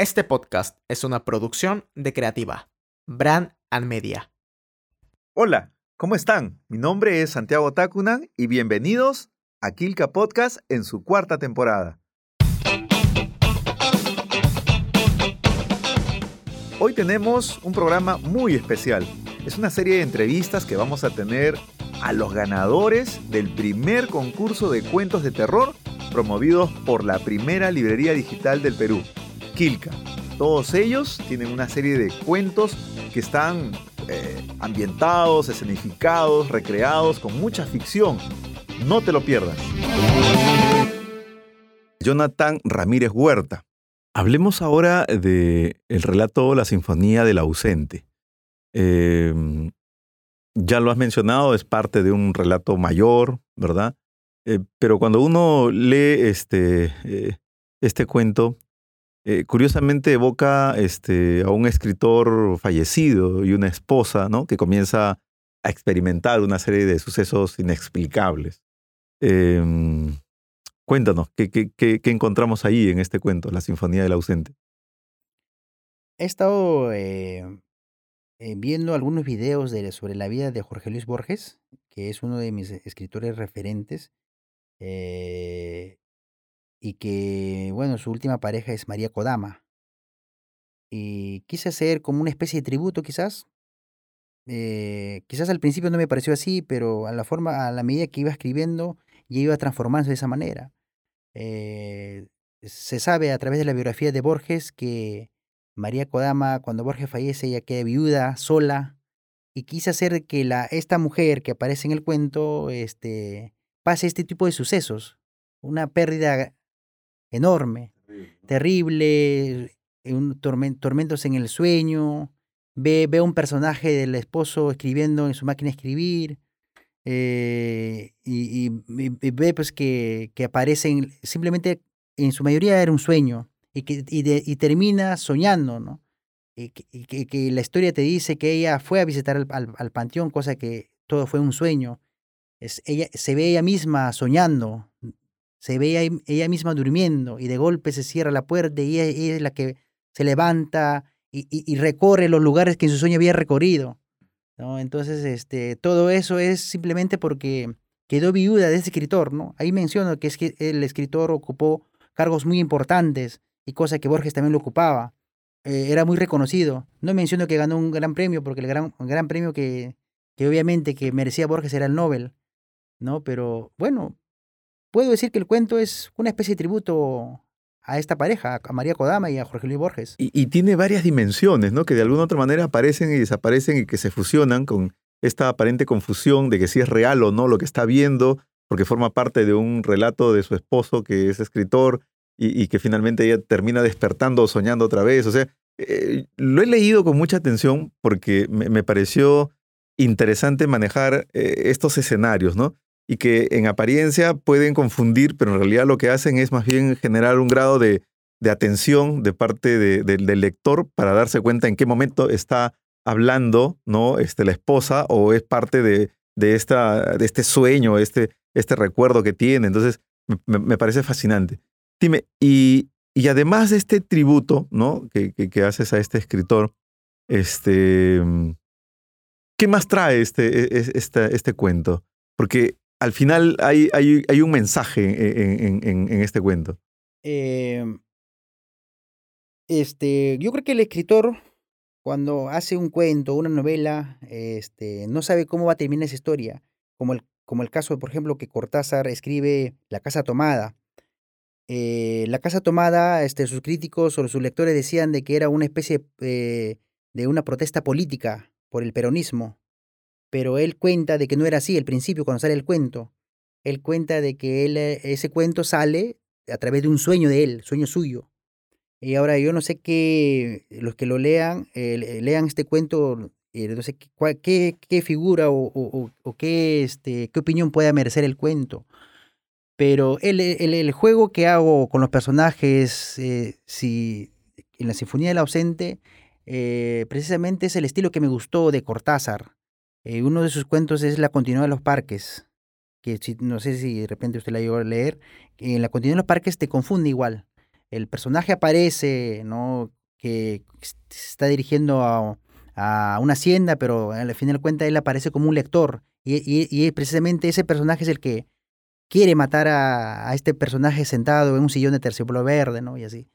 Este podcast es una producción de Creativa, Brand and Media. Hola, ¿cómo están? Mi nombre es Santiago Tacunan y bienvenidos a Kilka Podcast en su cuarta temporada. Hoy tenemos un programa muy especial. Es una serie de entrevistas que vamos a tener a los ganadores del primer concurso de cuentos de terror promovidos por la primera librería digital del Perú, Todos ellos tienen una serie de cuentos que están eh, ambientados, escenificados, recreados con mucha ficción. No te lo pierdas. Jonathan Ramírez Huerta. Hablemos ahora de el relato La Sinfonía del Ausente. Em, ya lo has mencionado, es parte de un relato mayor, ¿verdad? Eh, pero cuando uno lee este, eh, este cuento, eh, curiosamente evoca este, a un escritor fallecido y una esposa, ¿no? Que comienza a experimentar una serie de sucesos inexplicables. Em, Cuéntanos, ¿qué, encontramos ahí en este cuento, La Sinfonía del Ausente? He estado eh, eh, viendo algunos videos de, sobre la vida de Jorge Luis Borges, que es uno de mis escritores referentes, y que, bueno, su última pareja es María Kodama. Y quise hacer como una especie de tributo, quizás. quizás al principio no me pareció así, pero a la forma, a la medida que iba escribiendo, ya iba transformándose de esa manera. Eh, se sabe a través de la biografía de Borges que María Kodama, cuando Borges fallece, ella queda viuda, sola, y quise hacer que la, esta mujer que aparece en el cuento este, pase este tipo de sucesos. Una pérdida enorme, terrible, un tormentos en el sueño, ve, ve un personaje del esposo escribiendo en su máquina de escribir, eh, y, ve pues que, que, aparecen, simplemente en su mayoría era un sueño y, que, y, termina soñando, ¿no? Y que, que, la historia te dice que ella fue a visitar al, al, panteón, cosa que todo fue un sueño. Es, ella, se ve ella misma soñando, se ve ella, misma durmiendo y de golpe se cierra la puerta y ella, es la que se levanta y, y, recorre los lugares que en su sueño había recorrido. Entonces, este, todo eso es simplemente porque quedó viuda de ese escritor, ¿no? Ahí menciono que es que el escritor ocupó cargos muy importantes y cosa que Borges también lo ocupaba. Eh, era muy reconocido. No menciono que ganó un gran premio, porque el gran, gran premio que, que obviamente que merecía Borges era el Nobel, ¿no? Pero bueno, puedo decir que el cuento es una especie de tributo a esta pareja, a María Kodama y a Jorge Luis Borges. Y, tiene varias dimensiones, ¿no? Que de alguna otra manera aparecen y desaparecen y que se fusionan con esta aparente confusión de que si es real o no lo que está viendo, porque forma parte de un relato de su esposo que es escritor y, que finalmente ella termina despertando o soñando otra vez. O sea, eh, lo he leído con mucha atención porque me, pareció interesante manejar eh, estos escenarios, ¿no? Y que en apariencia pueden confundir, pero en realidad lo que hacen es más bien generar un grado de, atención de parte del lector para darse cuenta en qué momento está hablando ¿no? este, la esposa o es parte de, esta, de este sueño, este, este recuerdo que tiene. Entonces, me, parece fascinante. Dime, y, y, además de este tributo ¿no? que, que, haces a este escritor, este, ¿qué más trae este, e, e, este, este cuento? Porque al final hay, hay, hay un mensaje en, en, este cuento. Em, este, yo creo que el escritor, cuando hace un cuento, una novela, este, no sabe cómo va a terminar esa historia. Como el, como el caso, por ejemplo, que Cortázar escribe La Casa Tomada. Eh, la Casa Tomada, este, sus críticos o sus lectores decían de que era una especie eh, de una protesta política por el peronismo pero él cuenta de que no era así al principio cuando sale el cuento. Él cuenta de que él, eh, ese cuento sale a través de un sueño de él, sueño suyo. Y ahora yo no sé qué, los que lo lean, eh, lean este cuento, eh, no sé qué, qué, figura o, o, qué, este, qué opinión pueda merecer el cuento. Pero el, el, juego que hago con los personajes, si en la Sinfonía del Ausente, precisamente es el estilo que me gustó de Cortázar. Eh, uno de sus cuentos es La continuidad de los parques, que no sé si de repente usted la llegó a leer. En La continuidad de los parques te confunde igual. el personaje aparece, ¿no? Que está dirigiendo a, a una hacienda, pero al final de cuentas él aparece como un lector. Y, y, y, precisamente ese personaje es el que quiere matar a, a, este personaje sentado en un sillón de terciopelo verde, ¿no? Y así.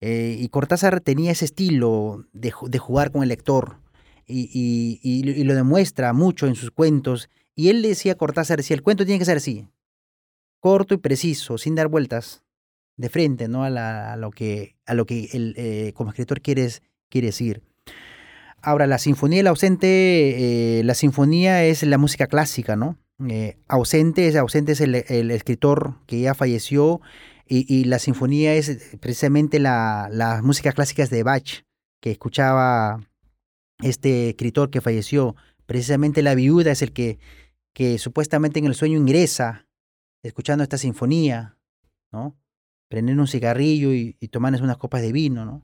Eh, y Cortázar tenía ese estilo de, de jugar con el lector y, y, lo demuestra mucho en sus cuentos. Y él decía, Cortázar decía, el cuento tiene que ser así, corto y preciso, sin dar vueltas de frente, ¿no? A, la, a lo que, a lo que eh, como escritor quieres, quiere decir. Ahora, la sinfonía y la ausente, eh, la sinfonía es la música clásica, ¿no? Eh, ausente, es, ausente es el, el, escritor que ya falleció y, y la sinfonía es precisamente la, las músicas clásicas de Bach, que escuchaba este escritor que falleció. Precisamente la viuda es el que, que supuestamente en el sueño ingresa escuchando esta sinfonía, ¿no? Prender un cigarrillo y, y unas copas de vino, ¿no?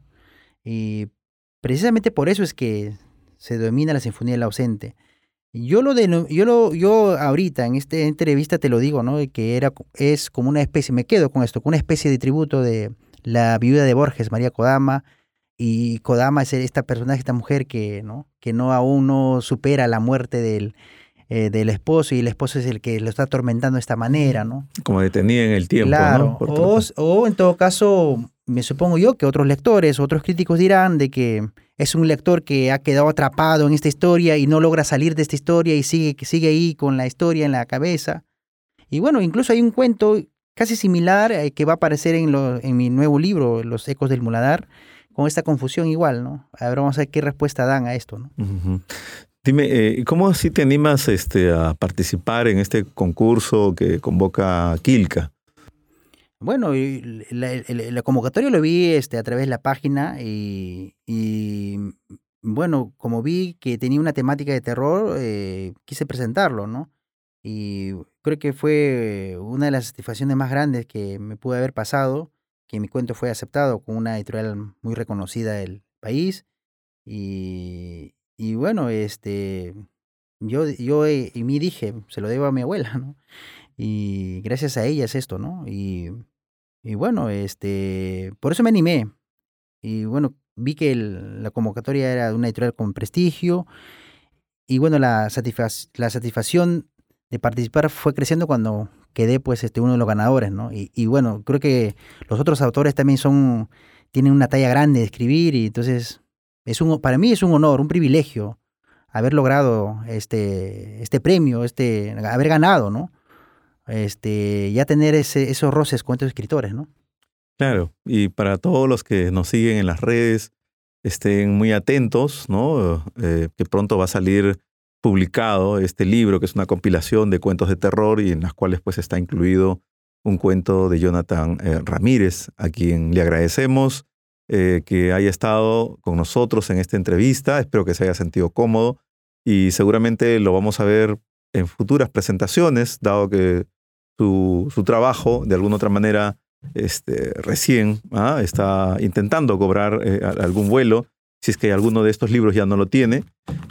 Y precisamente por eso es que se domina la sinfonía del ausente. Yo lo de, yo lo, yo ahorita en esta entrevista te lo digo, ¿no? Que era, es como una especie, me quedo con esto, con una especie de tributo de la viuda de Borges, María Kodama, y Kodama es esta personaje, esta mujer que, ¿no? Que no aún no supera la muerte del, eh, del esposo y el esposo es el que lo está atormentando de esta manera, ¿no? Como detenida en el tiempo, claro. ¿no? O, o, en todo caso, me supongo yo que otros lectores, otros críticos dirán de que es un lector que ha quedado atrapado en esta historia y no logra salir de esta historia y sigue, sigue ahí con la historia en la cabeza. Y bueno, incluso hay un cuento casi similar eh, que va a aparecer en, lo, en mi nuevo libro, Los Ecos del Muladar, con esta confusión igual, ¿no? A ver, vamos a ver qué respuesta dan a esto, ¿no? Uh -huh. Dime, eh, ¿cómo así te animas este, a participar en este concurso que convoca Kilka? Bueno, la, la, la, convocatoria lo vi este, a través de la página y, y, bueno, como vi que tenía una temática de terror, eh, quise presentarlo, ¿no? Y creo que fue una de las satisfacciones más grandes que me pudo haber pasado, que mi cuento fue aceptado con una editorial muy reconocida del país y, y bueno, este, yo, yo y me dije, se lo debo a mi abuela, ¿no? Y gracias a ella es esto, ¿no? Y, y bueno, este, por eso me animé. Y bueno, vi que el, la convocatoria era de una editorial con prestigio. Y bueno, la, satisfac la satisfacción de participar fue creciendo cuando quedé pues este, uno de los ganadores, ¿no? Y, bueno, creo que los otros autores también son, tienen una talla grande de escribir y entonces es un, para mí es un honor, un privilegio haber logrado este, este premio, este, haber ganado, ¿no? Este, ya tener ese, esos roces con estos escritores, ¿no? Claro, y para todos los que nos siguen en las redes, estén muy atentos, ¿no? Eh, que pronto va a salir publicado este libro, que es una compilación de cuentos de terror y en las cuales pues está incluido un cuento de Jonathan eh, Ramírez, a quien le agradecemos eh, que haya estado con nosotros en esta entrevista. Espero que se haya sentido cómodo y seguramente lo vamos a ver en futuras presentaciones, dado que su, su trabajo de alguna otra manera este, recién ¿ah? está intentando cobrar eh, algún vuelo, si es que alguno de estos libros ya no lo tiene,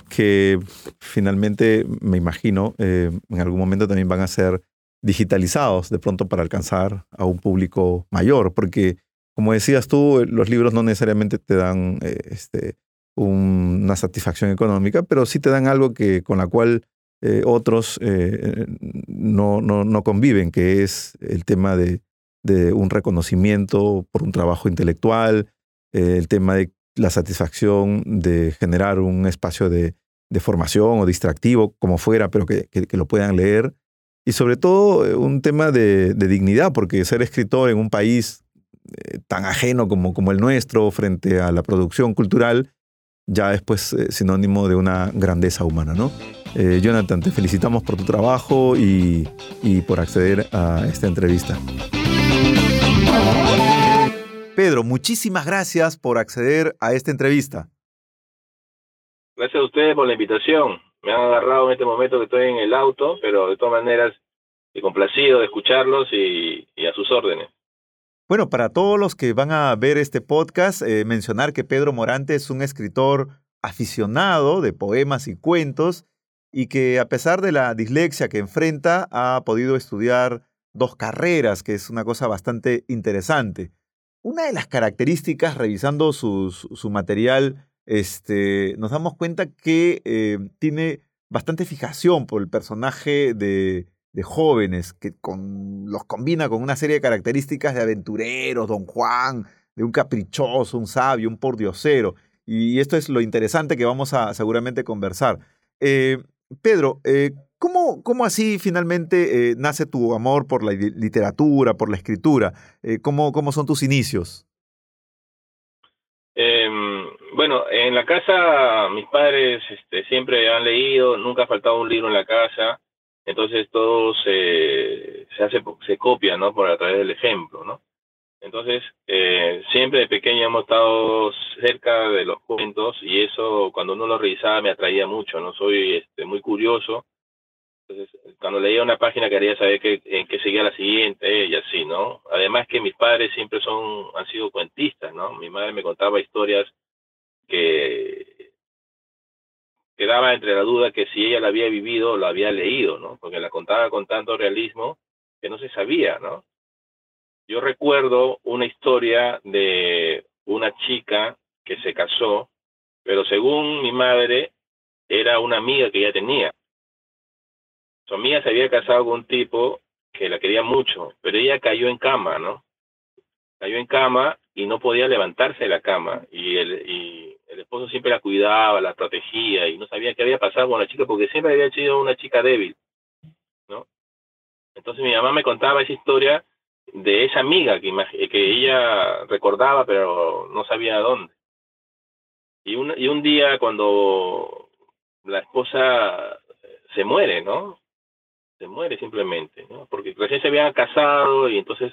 que finalmente me imagino eh, en algún momento también van a ser digitalizados de pronto para alcanzar a un público mayor, porque como decías tú, los libros no necesariamente te dan eh, este, un, una satisfacción económica, pero sí te dan algo que, con la cual eh, otros no, no, no, conviven, que es el tema de, un reconocimiento por un trabajo intelectual, el tema de la satisfacción de generar un espacio de, formación o distractivo, como fuera, pero que, lo puedan leer. Y sobre todo un tema de, dignidad, porque ser escritor en un país eh, tan ajeno como, el nuestro frente a la producción cultural, ya es pues eh, sinónimo de una grandeza humana, ¿no? Eh, Jonathan, te felicitamos por tu trabajo y, y por acceder a esta entrevista. Pedro, muchísimas gracias por acceder a esta entrevista. Gracias a ustedes por la invitación. Me han agarrado en este momento que estoy en el auto, pero de todas maneras, he complacido de escucharlos y, y a sus órdenes. Bueno, para todos los que van a ver este podcast, eh, mencionar que Pedro Morante es un escritor aficionado de poemas y cuentos y que a pesar de la dislexia que enfrenta, ha podido estudiar dos carreras, que es una cosa bastante interesante. Una de las características, revisando su material, este, nos damos cuenta que eh, tiene bastante fijación por el personaje de, de jóvenes, que con, los combina con una serie de características de aventureros, don Juan, de un caprichoso, un sabio, un pordiosero. Y esto es lo interesante que vamos a seguramente conversar. Eh, Pedro, eh, ¿cómo, ¿cómo, así finalmente eh, nace tu amor por la literatura, por la escritura? ¿cómo, ¿Cómo son tus inicios? Em, bueno, en la casa mis padres este, siempre han leído, nunca ha faltado un libro en la casa, entonces todo se, se hace, se copia, ¿no? Por a través del ejemplo, ¿no? Entonces, eh, siempre de pequeño hemos estado cerca de los cuentos y eso cuando uno lo revisaba me atraía mucho, ¿no? Soy este, muy curioso. Cuando leía una página quería saber qué, en qué seguía la siguiente y así, ¿no? Además que mis padres siempre son, han sido cuentistas, ¿no? Mi madre me contaba historias que quedaba entre la duda que si ella la había vivido o la había leído, ¿no? Porque la contaba con tanto realismo que no se sabía, ¿no? Yo recuerdo una historia de una chica que se casó, pero según mi madre era una amiga que ella tenía. Su amiga se había casado con un tipo que la quería mucho, pero ella cayó en cama, ¿no? Cayó en cama y no podía levantarse de la cama y el, y el esposo siempre la cuidaba, la protegía y no sabía qué había pasado con la chica porque siempre había sido una chica débil, ¿no? Entonces mi mamá me contaba esa historia de esa amiga que, ella recordaba pero no sabía dónde. Y un, y un día cuando la esposa se muere, ¿no? Se muere simplemente, ¿no? Porque recién se habían casado y entonces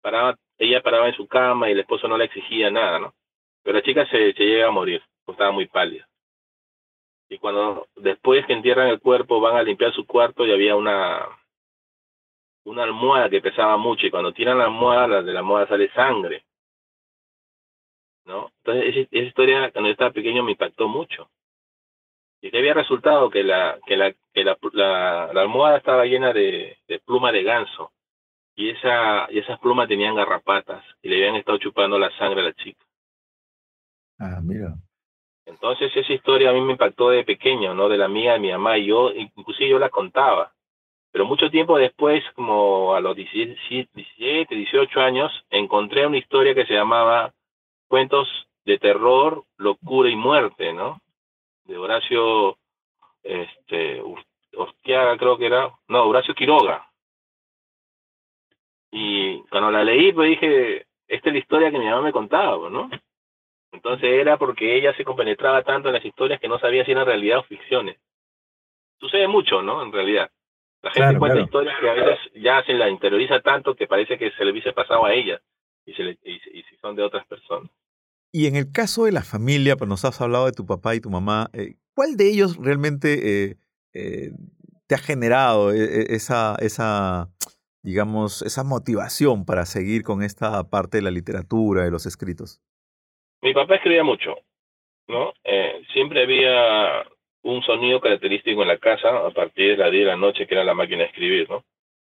paraba, ella paraba en su cama y el esposo no le exigía nada, ¿no? Pero la chica se, llega a morir, estaba muy pálida. Y cuando después que entierran el cuerpo van a limpiar su cuarto y había una una almohada que pesaba mucho y cuando tiran la almohada, de la almohada sale sangre. ¿No? Entonces esa, historia cuando yo estaba pequeño me impactó mucho. Y que había resultado que la, que la, que la, la, almohada estaba llena de, de pluma de ganso. Y, esa, y esas plumas tenían garrapatas y le habían estado chupando la sangre a la chica. Ah, mira. Entonces esa historia a mí me impactó de pequeño, ¿no? De la mía, de mi mamá y yo, inclusive yo la contaba. Pero mucho tiempo después, como a los 17, 18 años, encontré una historia que se llamaba Cuentos de terror, locura y muerte, ¿no? De Horacio este Ortiaga creo que era, no, Horacio Quiroga. Y cuando la leí, pues dije, esta es la historia que mi mamá me contaba, ¿no? Entonces era porque ella se compenetraba tanto en las historias que no sabía si eran realidad o ficciones. Sucede mucho, ¿no? En realidad. La gente cuenta historias que a veces ya se la interioriza tanto que parece que se le hubiese pasado a ella y, se le, y, si son de otras personas. Y en el caso de la familia, pues nos has hablado de tu papá y tu mamá, eh, ¿cuál de ellos realmente eh, eh, te ha generado esa, esa, digamos, esa motivación para seguir con esta parte de la literatura, de los escritos? Mi papá escribía mucho, ¿no? siempre había un sonido característico en la casa a partir de las 10 de la noche, que era la máquina de escribir, ¿no?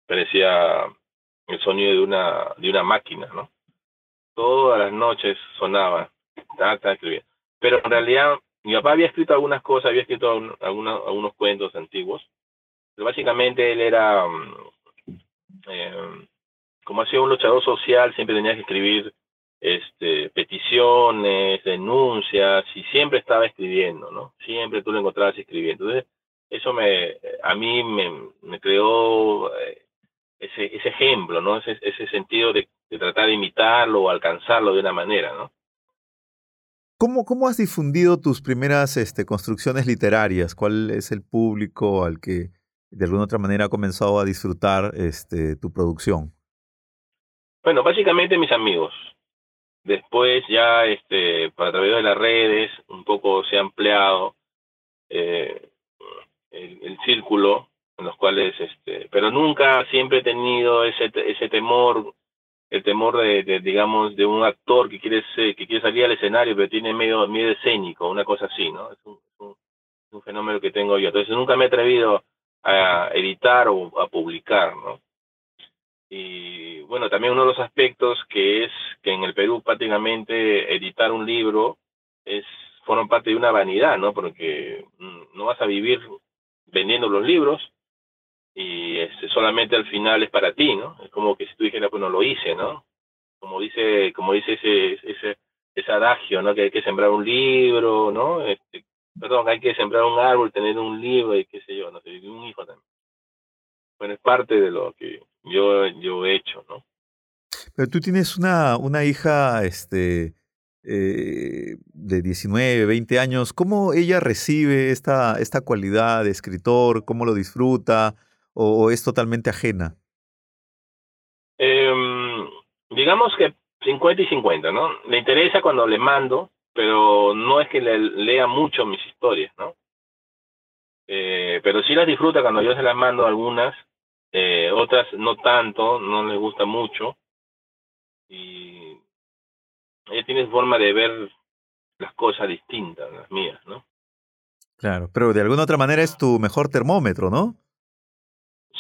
Parecía el sonido de una, de una máquina, ¿no? Todas las noches sonaba. Pero en realidad, mi papá había escrito algunas cosas, había escrito algunos, algunos cuentos antiguos, pero básicamente él era, mm, eh, como hacía un luchador social, siempre tenía que escribir este, peticiones, denuncias, y siempre estaba escribiendo, ¿no? Siempre tú lo encontrabas escribiendo. Entonces, eso me, a mí me, me creó eh, ese, ese ejemplo, ¿no? Ese, ese sentido de, de, tratar de imitarlo o alcanzarlo de una manera, ¿no? ¿Cómo, ¿Cómo has difundido tus primeras este, construcciones literarias? ¿Cuál es el público al que de alguna otra manera ha comenzado a disfrutar este, tu producción? Bueno, básicamente mis amigos, Después ya este, a través de las redes un poco se ha ampliado eh, el, círculo en los cuales, este, pero nunca siempre he tenido ese, ese temor, el temor de, digamos, de un actor que quiere que quiere salir al escenario pero tiene medio miedo escénico, una cosa así, ¿no? Es un, un fenómeno que tengo yo. Entonces nunca me he atrevido a editar o a publicar, ¿no? Y bueno, también uno de los aspectos que es que en el Perú prácticamente editar un libro es forma parte de una vanidad, ¿no? Porque mm, no vas a vivir vendiendo los libros y este, solamente al final es para ti, ¿no? Es como que si tú dijeras, pues no lo hice, ¿no? Como dice, como dice ese, ese, ese adagio, ¿no? Que hay que sembrar un libro, ¿no? Este, perdón, hay que sembrar un árbol, tener un libro y qué sé yo, no sé, un hijo también. Bueno, es parte de lo que yo, yo he hecho, ¿no? Pero tú tienes una, una hija, este, eh, de 19, 20 años, ¿cómo ella recibe esta, esta cualidad de escritor? ¿Cómo lo disfruta? ¿O, es totalmente ajena? Em, digamos que 50 y 50, ¿no? Le interesa cuando le mando, pero no es que le lea mucho mis historias, ¿no? Eh, pero sí las disfruta cuando yo se las mando algunas, eh, otras no tanto, no les gusta mucho. Y ella tiene forma de ver las cosas distintas, las mías, ¿no? Claro, pero de alguna otra manera es tu mejor termómetro, ¿no?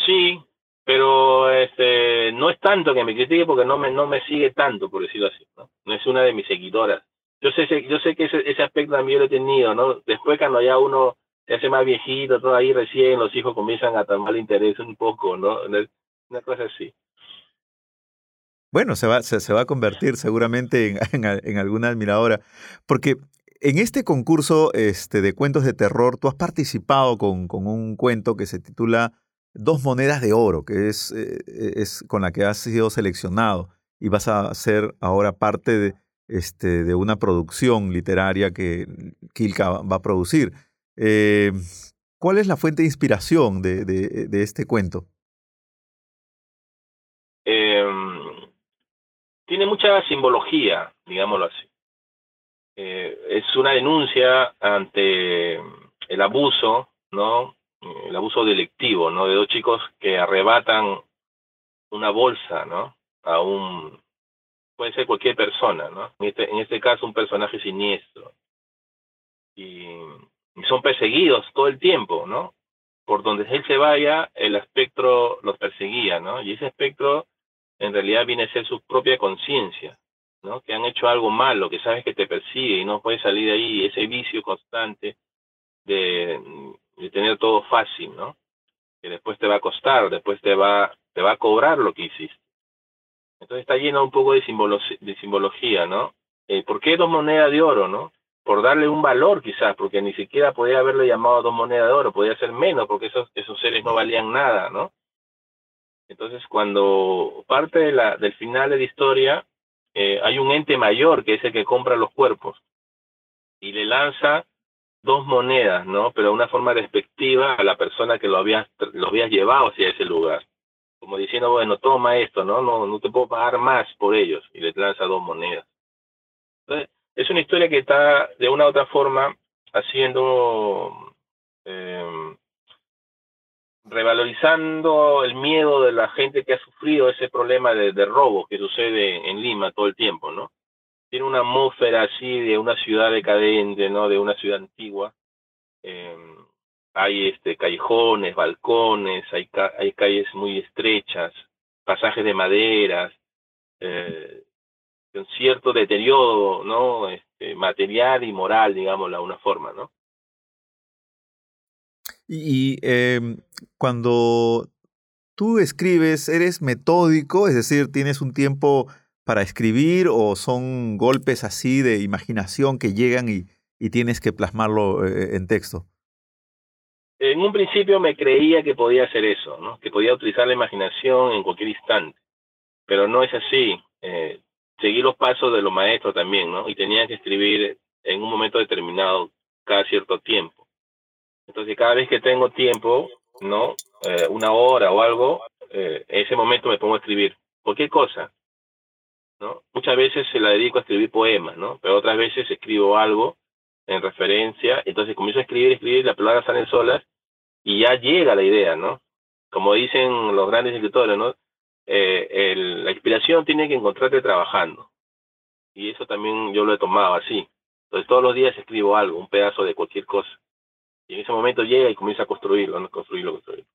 Sí, pero este no es tanto que me critique porque no me no me sigue tanto, por decirlo así, ¿no? No es una de mis seguidoras. Yo sé yo sé que ese, ese aspecto también lo he tenido, ¿no? Después cuando ya uno se hace más viejito, todo ahí recién los hijos comienzan a tomar interés un poco, ¿no? Una cosa así. Bueno, se va, se, va a convertir seguramente en, en, alguna admiradora, porque en este concurso este, de cuentos de terror, tú has participado con, con un cuento que se titula Dos monedas de oro, que es, eh, es con la que has sido seleccionado y vas a ser ahora parte de, este, de una producción literaria que Kilka va a producir. Eh, ¿Cuál es la fuente de inspiración de, este cuento? Eh, tiene mucha simbología, digámoslo así. Eh, es una denuncia ante el abuso, ¿no? El abuso delictivo, ¿no? De dos chicos que arrebatan una bolsa, ¿no? A un puede ser cualquier persona, ¿no? En este, en este caso un personaje siniestro. Y, y son perseguidos todo el tiempo, ¿no? Por donde él se vaya, el espectro los perseguía, ¿no? Y ese espectro en realidad viene a ser su propia conciencia, ¿no? Que han hecho algo malo, que sabes que te persigue y no puedes salir de ahí, ese vicio constante de, de tener todo fácil, ¿no? Que después te va a costar, después te va, te va a cobrar lo que hiciste. Entonces está lleno un poco de, de simbología, ¿no? Eh, ¿Por qué dos monedas de oro, no? Por darle un valor quizás, porque ni siquiera podía haberle llamado dos monedas de oro, podía ser menos, porque esos, esos seres no valían nada, ¿no? Entonces, cuando parte de la, del final de la historia, eh, hay un ente mayor que es el que compra los cuerpos y le lanza dos monedas, ¿no? Pero de una forma despectiva a la persona que lo había, lo había llevado hacia ese lugar. Como diciendo, bueno, toma esto, ¿no? No, no te puedo pagar más por ellos. Y le lanza dos monedas. Entonces, es una historia que está de una u otra forma haciendo eh, revalorizando el miedo de la gente que ha sufrido ese problema de, de robo que sucede en Lima todo el tiempo, ¿no? Tiene una atmósfera así de una ciudad decadente, ¿no? De una ciudad antigua. Eh, hay este callejones, balcones, hay, hay calles muy estrechas, pasajes de maderas, eh, un cierto deterioro, ¿no? Este, material y moral, digamos, de una forma, ¿no? Y eh, cuando tú escribes, ¿eres metódico? Es decir, ¿tienes un tiempo para escribir o son golpes así de imaginación que llegan y, y tienes que plasmarlo eh, en texto? En un principio me creía que podía hacer eso, ¿no? que podía utilizar la imaginación en cualquier instante, pero no es así. Eh, seguí los pasos de los maestros también, ¿no? Y tenía que escribir en un momento determinado cada cierto tiempo. Entonces, cada vez que tengo tiempo, ¿no? Eh, una hora o algo, eh, en ese momento me pongo a escribir cualquier cosa, ¿no? Muchas veces se la dedico a escribir poemas, ¿no? Pero otras veces escribo algo en referencia, entonces comienzo a escribir, escribir, las palabras salen solas y ya llega la idea, ¿no? Como dicen los grandes escritores, ¿no? Eh, el, la inspiración tiene que encontrarte trabajando. Y eso también yo lo he tomado así. Entonces todos los días escribo algo, un pedazo de cualquier cosa. Y en ese momento llega y comienza a construirlo, ¿no? construirlo, construirlo.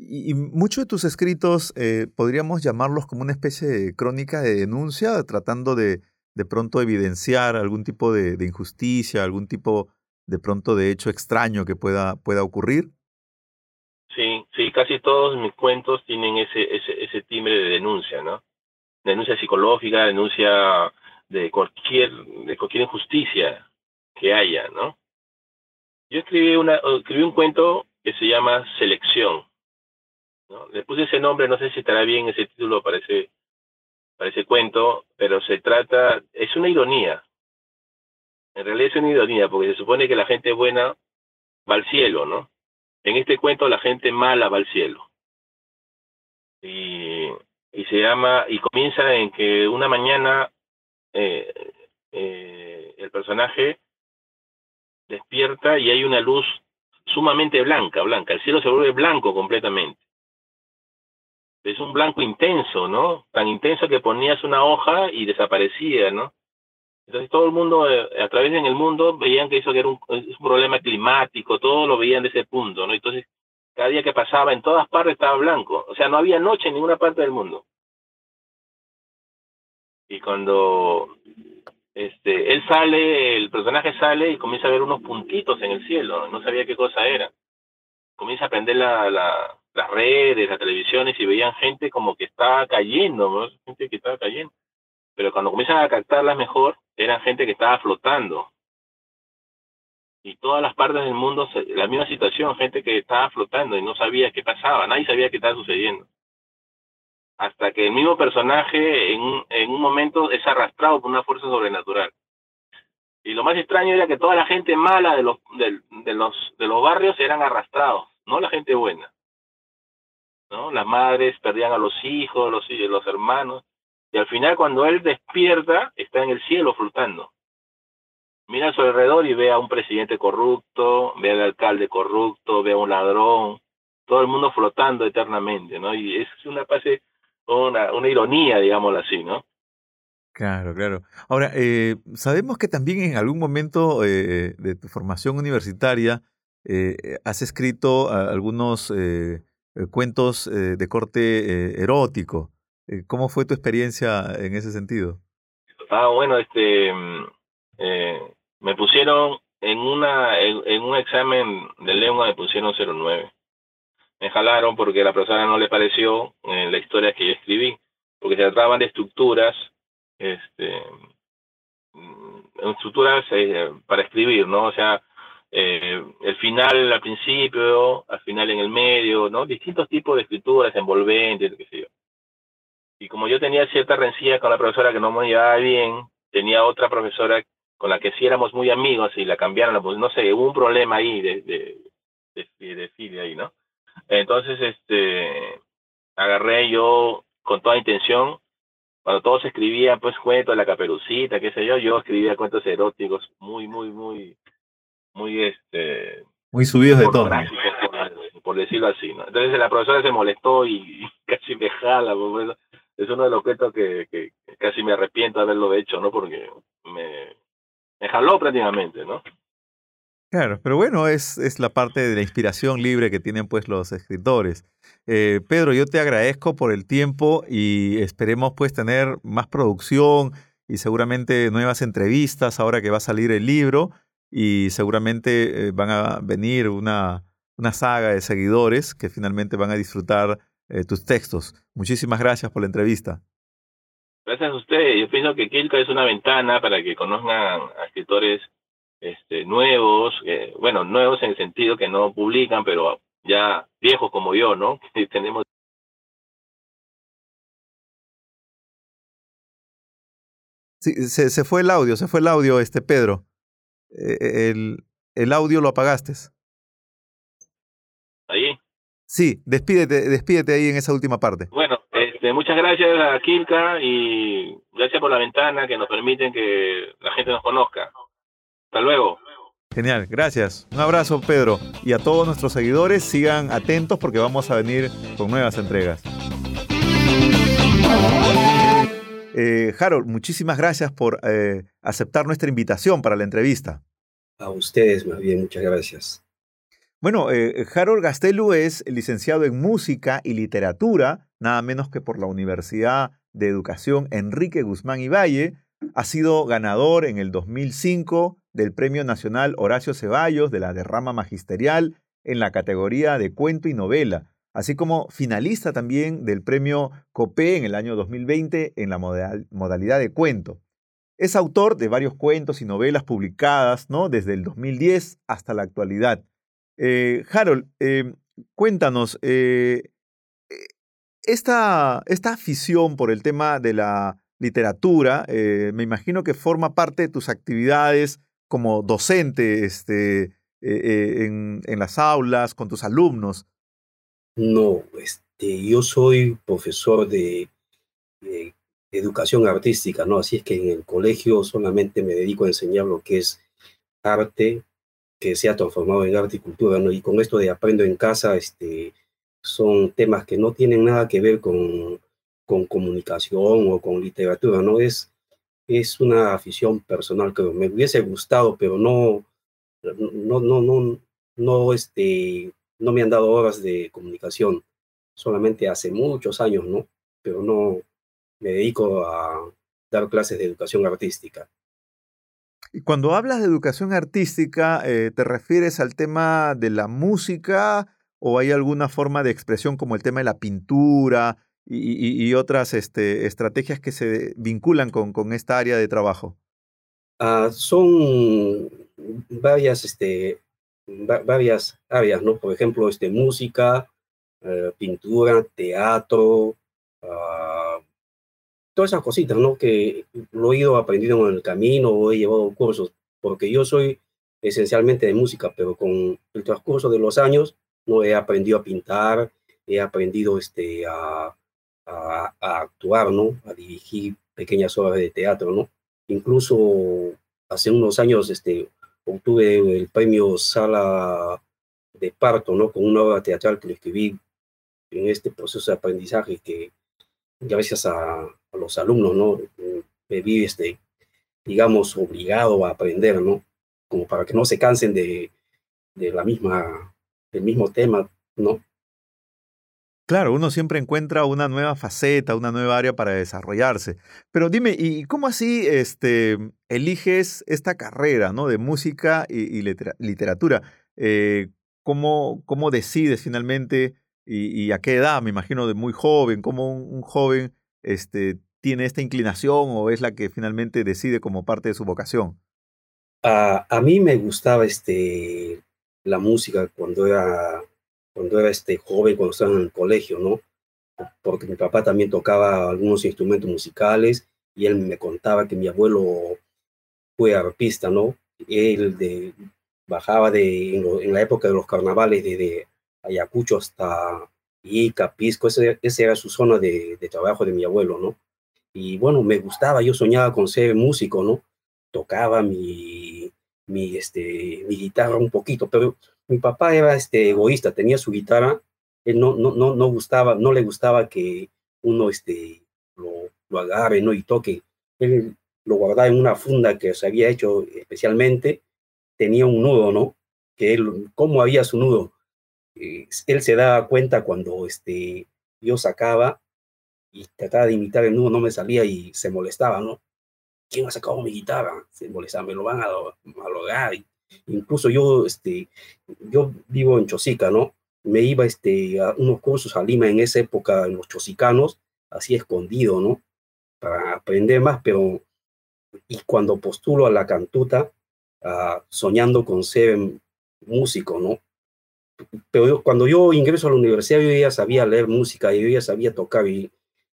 Y, muchos de tus escritos eh, podríamos llamarlos como una especie de crónica de denuncia, tratando de de pronto evidenciar algún tipo de, injusticia, algún tipo de pronto de hecho extraño que pueda, pueda ocurrir. Sí, sí, casi todos mis cuentos tienen ese, ese, ese timbre de denuncia, ¿no? Denuncia psicológica, denuncia de cualquier, de cualquier injusticia que haya, ¿no? Yo escribí, una, escribí un cuento que se llama Selección. ¿No? Le puse ese nombre, no sé si estará bien ese título para ese, para ese cuento, pero se trata, es una ironía. En realidad es una ironía, porque se supone que la gente buena va al cielo, ¿no? En este cuento la gente mala va al cielo. Y, y se llama, y comienza en que una mañana eh, eh, el personaje despierta y hay una luz sumamente blanca, blanca. El cielo se vuelve blanco completamente es un blanco intenso, ¿no? Tan intenso que ponías una hoja y desaparecía, ¿no? Entonces todo el mundo, eh, a través en el mundo, veían que eso era un, problema climático, todo lo veían de ese punto, ¿no? Entonces, cada día que pasaba, en todas partes estaba blanco. O sea, no había noche en ninguna parte del mundo. Y cuando este, él sale, el personaje sale y comienza a ver unos puntitos en el cielo, no sabía qué cosa era. Comienza a prender la, la, las redes, las televisiones y veían gente como que estaba cayendo, gente que estaba cayendo. Pero cuando comienzan a captarlas mejor, eran gente que estaba flotando. Y todas las partes del mundo, la misma situación, gente que estaba flotando y no sabía qué pasaba, nadie sabía qué estaba sucediendo. Hasta que el mismo personaje en en un momento es arrastrado por una fuerza sobrenatural. Y lo más extraño era que toda la gente mala de los, de, de los, de los barrios eran arrastrados, no la gente buena. ¿no? Las madres perdían a los hijos, los, los hermanos, y al final cuando él despierta, está en el cielo flotando. Mira a su alrededor y ve a un presidente corrupto, ve al alcalde corrupto, ve a un ladrón, todo el mundo flotando eternamente, ¿no? Y es una una, una ironía, digámoslo así, ¿no? Claro, claro. Ahora, eh, sabemos que también en algún momento eh, de tu formación universitaria eh, has escrito algunos eh, eh, cuentos eh, de corte eh, erótico. ¿Cómo fue tu experiencia en ese sentido? Ah, bueno, este, mm, me pusieron en una en, un examen de lengua me pusieron 09. Me jalaron porque a la profesora no le pareció en la historia que yo escribí, porque se trataban de estructuras, este, mm, estructuras para escribir, ¿no? O sea, eh, el final al principio, al final en el medio, ¿no? Distintos tipos de escrituras envolventes, qué sé yo. Y como yo tenía cierta rencilla con la profesora que no me llevaba bien, tenía otra profesora con la que sí éramos muy amigos y la cambiaron, pues no sé, hubo un problema ahí de, de, de, de, ahí, ¿no? Entonces, este, agarré yo con toda intención, cuando todos escribían, pues, cuentos de la caperucita, qué sé yo, yo escribía cuentos eróticos muy, muy, muy, muy este muy subidos de tono. por, decirlo así ¿no? entonces la profesora se molestó y, casi me jala es uno de los cuentos que, que, casi me arrepiento de haberlo hecho no porque me, me jaló prácticamente no Claro, pero bueno, es, es la parte de la inspiración libre que tienen pues los escritores. Eh, Pedro, yo te agradezco por el tiempo y esperemos pues tener más producción y seguramente nuevas entrevistas ahora que va a salir el libro y seguramente eh, van a venir una, una saga de seguidores que finalmente van a disfrutar eh, tus textos. Muchísimas gracias por la entrevista. Gracias a usted. Yo pienso que Kilka es una ventana para que conozcan a escritores este, nuevos, bueno, nuevos en el sentido que no publican, pero ya viejos como yo, ¿no? tenemos Sí, se, se fue el audio, se fue el audio, este Pedro. Eh, el, el audio lo apagaste. ¿Ahí? Sí, despídete, despídete ahí en esa última parte. Bueno, este, muchas gracias a Kilka y gracias por la ventana que nos permiten que la gente nos conozca. Hasta luego. Genial, gracias. Un abrazo, Pedro. Y a todos nuestros seguidores, sigan atentos porque vamos a venir con nuevas entregas. Eh, Harold, muchísimas gracias por eh, aceptar nuestra invitación para la entrevista. A ustedes, más bien, muchas gracias. Bueno, eh, Harold Gastelu es licenciado en música y literatura, nada menos que por la Universidad de Educación Enrique Guzmán y Valle. Ha sido ganador en el 2005 del Premio Nacional Horacio Ceballos de la Derrama Magisterial en la categoría de cuento y novela, así como finalista también del Premio COPE en el año 2020 en la modalidad de cuento. Es autor de varios cuentos y novelas publicadas ¿no? desde el 2010 hasta la actualidad. Eh, Harold, eh, cuéntanos, eh, esta, esta, afición por el tema de la literatura, me imagino que forma parte de tus actividades como docente este, en, en, las aulas, con tus alumnos. No, este, yo soy profesor de, de educación artística, ¿no? Así es que en el colegio solamente me dedico a enseñar lo que es arte, que se ha transformado en arte y cultura, ¿no? Y con esto de aprendo en casa, este, son temas que no tienen nada que ver con, con comunicación o con literatura, ¿no? Es, es una afición personal que me hubiese gustado, pero no, no, no, no, no, este, no me han dado horas de comunicación, solamente hace muchos años, ¿no? Pero no me dedico a dar clases de educación artística. Y cuando hablas de educación artística, eh, ¿te refieres al tema de la música o hay alguna forma de expresión como el tema de la pintura y, otras este, estrategias que se vinculan con, con esta área de trabajo? Ah, son varias, este, varias áreas, ¿no? Por ejemplo, este, música, eh, pintura, teatro, uh, todas esas cositas, ¿no? Que lo he ido aprendiendo en el camino o he llevado cursos, porque yo soy esencialmente de música, pero con el transcurso de los años, ¿no? He aprendido a pintar, he aprendido este, a, a, actuar, ¿no? A dirigir pequeñas obras de teatro, ¿no? Incluso hace unos años este, obtuve el premio Sala de Parto, ¿no? Con una obra teatral que lo escribí en este proceso de aprendizaje que gracias a, a los alumnos, ¿no? Me vi, este, digamos, obligado a aprender, ¿no? Como para que no se cansen de, de la misma, del mismo tema, ¿no? Claro, uno siempre encuentra una nueva faceta, una nueva área para desarrollarse. Pero dime, ¿y cómo así este, eliges esta carrera ¿no? de música y, literatura? Eh, ¿cómo, ¿cómo, decides finalmente y, a qué edad? Me imagino de muy joven, ¿cómo un joven este, tiene esta inclinación o es la que finalmente decide como parte de su vocación? A, a mí me gustaba este, la música cuando era, cuando era este, joven, cuando estaba en el colegio, ¿no? Porque mi papá también tocaba algunos instrumentos musicales y él me contaba que mi abuelo fue arpista, ¿no? Él de, bajaba de, en, la época de los carnavales desde Ayacucho hasta y Capisco, ese, ese era su zona de, de, trabajo de mi abuelo, ¿no? Y bueno, me gustaba, yo soñaba con ser músico, ¿no? Tocaba mi, mi, este, mi guitarra un poquito, pero mi papá era este, egoísta, tenía su guitarra, él no, no, no, no gustaba, no le gustaba que uno este, lo, lo agarre, ¿no? Y toque. Él lo guardaba en una funda que se había hecho especialmente, tenía un nudo, ¿no? Que él, ¿cómo había su nudo? Él se daba cuenta cuando este, yo sacaba y trataba de imitar el nudo, no me salía y se molestaba, ¿no? ¿Quién ha sacado mi guitarra? Se molestaba, me lo van a, a lograr. Incluso yo, este, yo vivo en Chosica, ¿no? Me iba este, a unos cursos a Lima en esa época, en los chosicanos, así escondido, ¿no? Para aprender más, pero y cuando postulo a la cantuta, uh, soñando con ser músico, ¿no? pero cuando yo ingreso a la universidad yo ya sabía leer música, yo ya sabía tocar y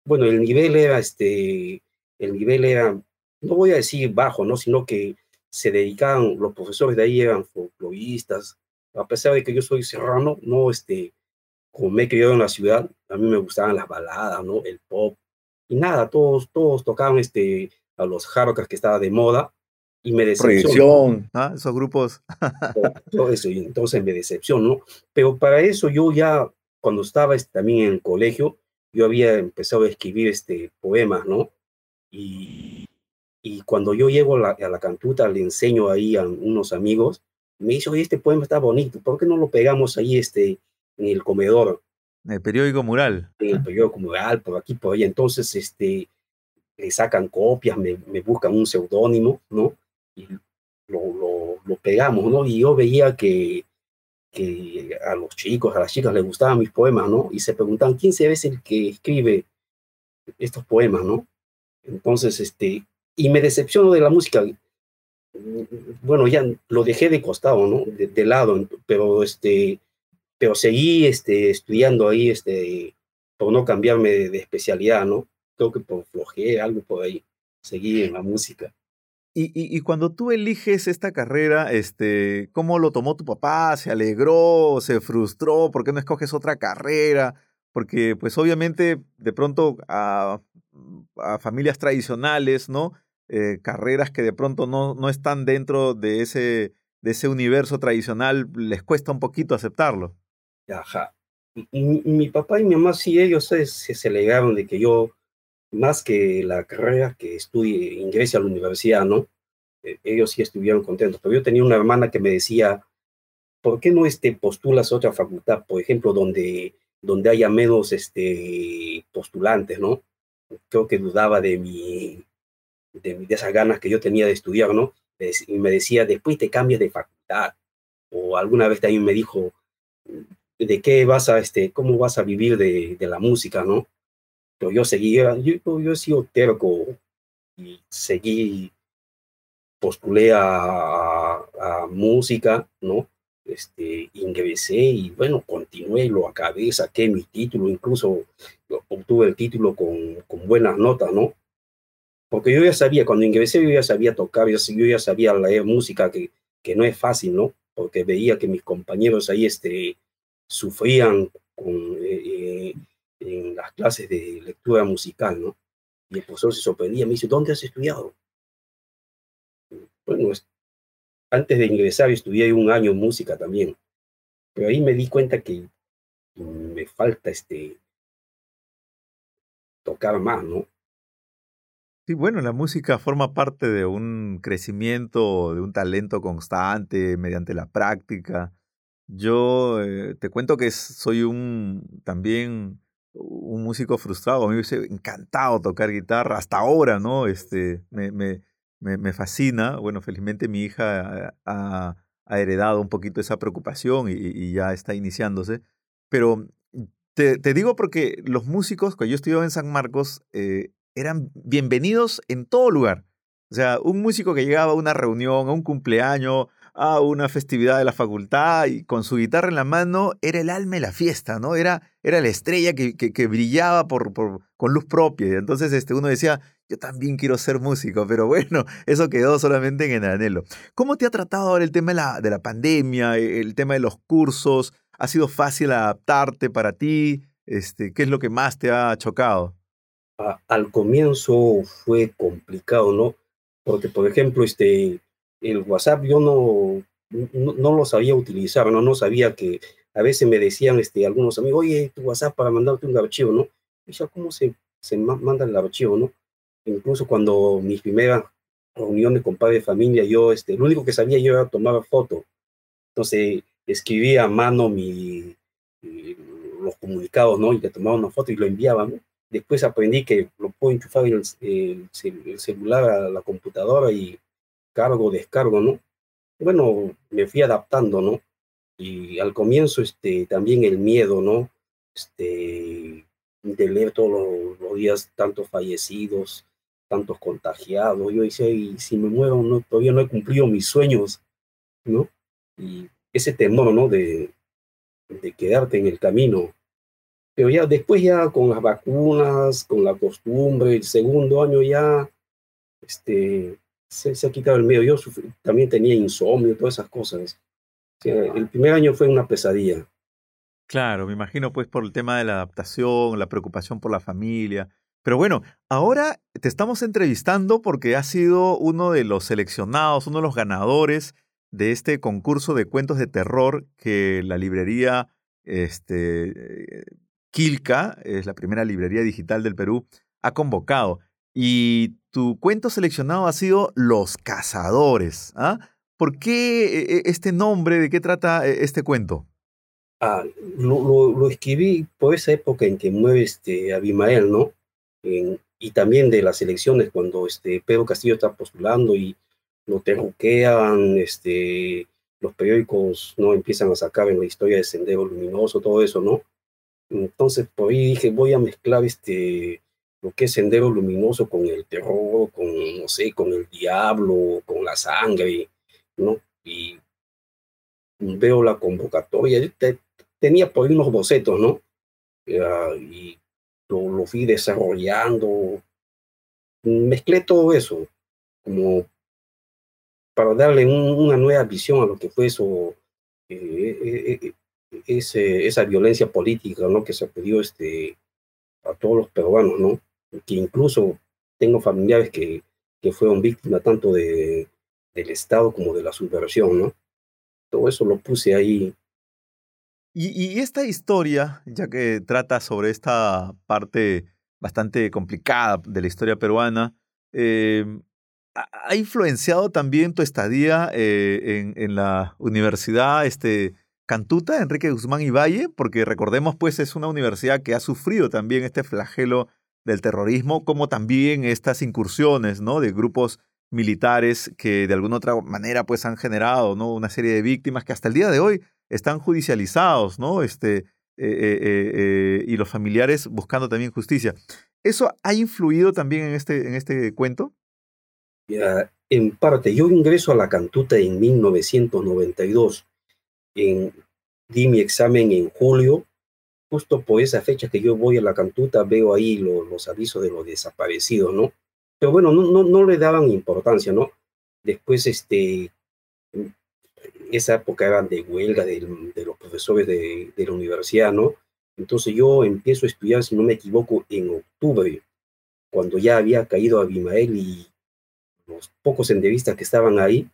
bueno, el nivel era este, el nivel era, no voy a decir bajo, ¿no? Sino que se dedicaban, los profesores de ahí eran folcloristas, a pesar de que yo soy serrano, no, este, como me he criado en la ciudad, a mí me gustaban las baladas, ¿no? El pop, y nada, todos, todos tocaban este, a los hardcore que estaba de moda, y me decepcionó. ¿ah? esos grupos. Todo eso, y entonces me decepcionó. Pero para eso yo ya, cuando estaba este, también en el colegio, yo había empezado a escribir este, poemas, ¿no? Y, y cuando yo llego a la, a la cantuta, le enseño ahí a unos amigos, Me dice, oye, este poema está bonito, ¿por qué no lo pegamos ahí este, en el comedor? En el periódico mural. En el periódico mural, por aquí, por allá. Entonces, este, le sacan copias, me, me buscan un seudónimo, ¿no? Y lo, lo, lo, pegamos, ¿no? Y yo veía que, que a los chicos, a las chicas les gustaban mis poemas, ¿no? Y se preguntaban, ¿quién se ve el que escribe estos poemas, ¿no? Entonces, este, y me decepciono de la música. Bueno, ya lo dejé de costado, ¿no? De, lado, pero este, pero seguí este, estudiando ahí, este, por no cambiarme de, especialidad, ¿no? Creo que por flojera, algo por ahí. Seguí en la música. Y, y, cuando tú eliges esta carrera, este, ¿cómo lo tomó tu papá? ¿Se alegró? ¿Se frustró? ¿Por qué no escoges otra carrera? Porque, pues, obviamente, de pronto a, a familias tradicionales, ¿no? Eh, carreras que de pronto no, no están dentro de ese, de ese universo tradicional, les cuesta un poquito aceptarlo. Ajá. Y, mi papá y mi mamá, sí, ellos se, se de que yo más que la carrera que estudie, ingrese a la universidad, ¿no? Eh, ellos sí estuvieron contentos, pero yo tenía una hermana que me decía, ¿por qué no este, postulas otra facultad, por ejemplo, donde, donde haya menos este, postulantes, ¿no? Creo que dudaba de mi, de, esas ganas que yo tenía de estudiar, ¿no? Y me decía, después te cambias de facultad. O alguna vez también me dijo, ¿de qué vas a, este, cómo vas a vivir de, de la música, ¿no? pero yo seguía, yo, yo he sido terco y seguí, postulé a, a, a, música, ¿no? Este, ingresé y bueno, continué, lo acabé, saqué mi título, incluso obtuve el título con, con buenas notas, ¿no? Porque yo ya sabía, cuando ingresé yo ya sabía tocar, yo, ya sabía leer música, que, que no es fácil, ¿no? Porque veía que mis compañeros ahí este, sufrían con... Eh, en las clases de lectura musical, ¿no? Y el profesor se sorprendía, me dice, ¿dónde has estudiado? Bueno, antes de ingresar estudié un año música también, pero ahí me di cuenta que me falta este tocar más, ¿no? Sí, bueno, la música forma parte de un crecimiento, de un talento constante mediante la práctica. Yo eh, te cuento que soy un también un músico frustrado. A mí me hubiese encantado tocar guitarra hasta ahora, ¿no? Este, me, me, me, fascina. Bueno, felizmente mi hija ha, heredado un poquito esa preocupación y, ya está iniciándose. Pero te, te, digo porque los músicos, cuando yo estudiaba en San Marcos, eh, eran bienvenidos en todo lugar. O sea, un músico que llegaba a una reunión, a un cumpleaños, a una festividad de la facultad y con su guitarra en la mano era el alma de la fiesta, ¿no? Era, era la estrella que, que, brillaba por, por, con luz propia. Entonces este, uno decía, yo también quiero ser músico, pero bueno, eso quedó solamente en el anhelo. ¿Cómo te ha tratado ahora el tema de la, de la pandemia, el tema de los cursos? ¿Ha sido fácil adaptarte para ti? Este, ¿Qué es lo que más te ha chocado? A, al comienzo fue complicado, ¿no? Porque, por ejemplo, este, el WhatsApp yo no, no, no, lo sabía utilizar, ¿no? no sabía que a veces me decían este, algunos amigos, oye, tu WhatsApp para mandarte un archivo, ¿no? Y yo, ¿cómo se, se manda el archivo, no? Incluso cuando mis primeras reuniones con padre de familia, yo, este, lo único que sabía yo era tomar foto. Entonces, escribía a mano mi, mi, los comunicados, ¿no? Y le tomaba una foto y lo enviaba, ¿no? Después aprendí que lo puedo enchufar el, el, el celular a la computadora y cargo, descargo, ¿no? Bueno, me fui adaptando, ¿no? Y al comienzo, este, también el miedo, ¿no? Este, de leer todos los, los días tantos fallecidos, tantos contagiados. Yo decía, y si me muero, no, todavía no he cumplido mis sueños, ¿no? Y ese temor, ¿no? De, de quedarte en el camino. Pero ya después, ya con las vacunas, con la costumbre, el segundo año ya, este, se, se, ha quitado el miedo. Yo sufrí, también tenía insomnio, todas esas cosas. O sea, el primer año fue una pesadilla. Claro, me imagino pues por el tema de la adaptación, la preocupación por la familia. Pero bueno, ahora te estamos entrevistando porque has sido uno de los seleccionados, uno de los ganadores de este concurso de cuentos de terror que la librería este, Quilca, es la primera librería digital del Perú, ha convocado. Y tu cuento seleccionado ha sido Los Cazadores. ¿ah? ¿Por qué eh, este nombre? ¿De qué trata este cuento? Ah, lo, lo, escribí por esa época en que muere este Abimael, ¿no? y también de las elecciones, cuando este Pedro Castillo está postulando y lo terruquean, este, los periódicos no empiezan a sacar en la historia de Sendero Luminoso, todo eso, ¿no? Entonces por ahí dije, voy a mezclar este, lo que es Sendero Luminoso con el terror, con, no sé, con el diablo, con la sangre, ¿no? Y veo la convocatoria, tenía por ahí unos bocetos, ¿no? y lo, lo fui desarrollando, mezclé todo eso, como para darle una nueva visión a lo que fue eso, eh, eh, eh, esa violencia política ¿no? que se pidió este, a todos los peruanos, ¿no? que incluso tengo familiares que, que fueron víctimas tanto de, del Estado como de la subversión, ¿no? Todo eso lo puse ahí. Y, esta historia, ya que trata sobre esta parte bastante complicada de la historia peruana, eh, ha influenciado también tu estadía eh, en, la universidad este, Cantuta, Enrique Guzmán y Valle, porque recordemos, pues, es una universidad que ha sufrido también este flagelo del terrorismo, como también estas incursiones, ¿no? De grupos militares que de alguna otra manera, pues, han generado, ¿no? Una serie de víctimas que hasta el día de hoy están judicializados, ¿no? Este, eh, eh, y los familiares buscando también justicia. ¿Eso ha influido también en este, en este cuento? En parte, yo ingreso a la Cantuta en 1992. En, di mi examen en julio. Justo por esa fecha que yo voy a la Cantuta, veo ahí los avisos de los desaparecidos, ¿no? Pero bueno, no, no, no le daban importancia, ¿no? Después, este, esa época eran de huelga de, de los profesores de, de la universidad, ¿no? Entonces yo empiezo a estudiar, si no me equivoco, en octubre, cuando ya había caído Abimael y los pocos senderistas que estaban ahí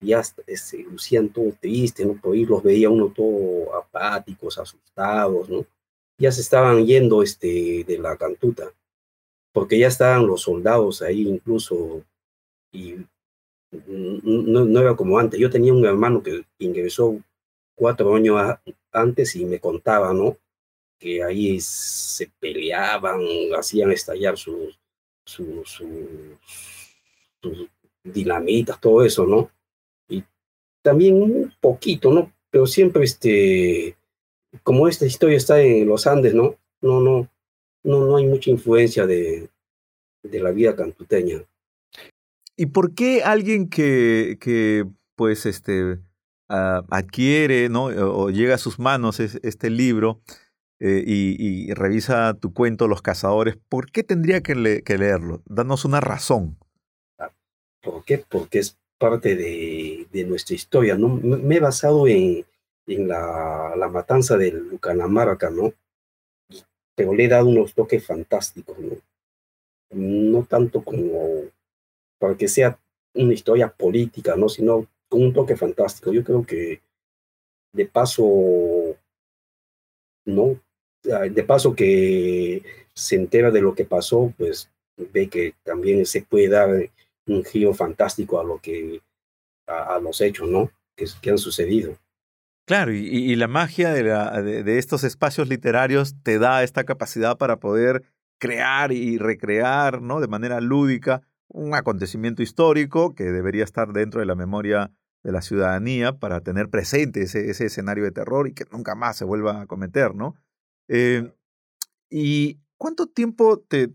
ya se lucían todo tristes, ¿no? Por ahí los veía uno todo apáticos, asustados, ¿no? Ya se estaban yendo este, de la cantuta, porque ya estaban los soldados ahí incluso, y no, no era como antes. Yo tenía un hermano que ingresó cuatro años antes y me contaba, ¿no? Que ahí se peleaban, hacían estallar sus, sus dinamitas, todo eso, ¿no? Y también un poquito, ¿no? Pero siempre, este, como esta historia está en los Andes, ¿no? No, no, no, no hay mucha influencia de, de la vida cantuteña. ¿Y por qué alguien que, que pues, este, uh, adquiere, ¿no? O, llega a sus manos este libro eh, y, revisa tu cuento, Los Cazadores, ¿por qué tendría que, que leerlo? Danos una razón. ¿Por qué? Porque es parte de, de nuestra historia, ¿no? Me he basado en, en la, la, matanza de Lucanamarca, ¿no? Pero le he dado unos toques fantásticos, ¿no? No tanto como para que sea una historia política, ¿no? Sino con un toque fantástico. Yo creo que de paso, ¿no? De paso que se entera de lo que pasó, pues ve que también se puede dar un giro fantástico a lo que, a, los hechos, ¿no? Que, que, han sucedido. Claro, y, la magia de, estos espacios literarios te da esta capacidad para poder crear y recrear, ¿no? De manera lúdica un acontecimiento histórico que debería estar dentro de la memoria de la ciudadanía para tener presente ese, escenario de terror y que nunca más se vuelva a cometer, ¿no? Eh, ¿Y cuánto tiempo te,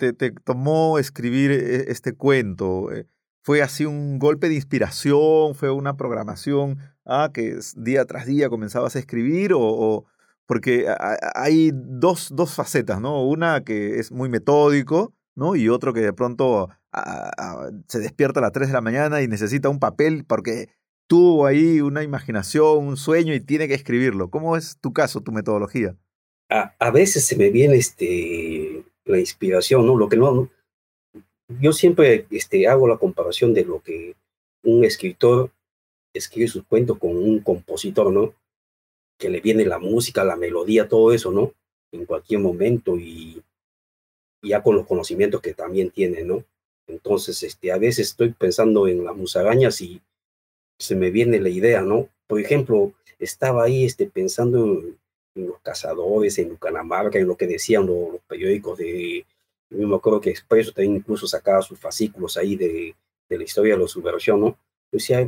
tomó escribir e, este cuento? Eh, fue así un golpe de inspiración, fue una programación ah, que día tras día comenzabas a escribir o, porque hay dos, dos, facetas, ¿no? Una que es muy metódico, ¿no? Y otro que de pronto se despierta a las 3 de la mañana y necesita un papel porque tuvo ahí una imaginación, un sueño y tiene que escribirlo. ¿Cómo es tu caso, tu metodología? A, a veces se me viene este, la inspiración, ¿no? Lo que no, yo siempre este, hago la comparación de lo que un escritor escribe sus cuentos con un compositor, ¿no? Que le viene la música, la melodía, todo eso, ¿no? En cualquier momento y ya con los conocimientos que también tiene, ¿no? Entonces, este, a veces estoy pensando en las musarañas y se me viene la idea, ¿no? Por ejemplo, estaba ahí este, pensando en, los cazadores, en Lucanamarca, en lo que decían los, periódicos de... Yo me acuerdo que Expreso también incluso sacaba sus fascículos ahí de, de la historia de la subversión, ¿no? Yo decía,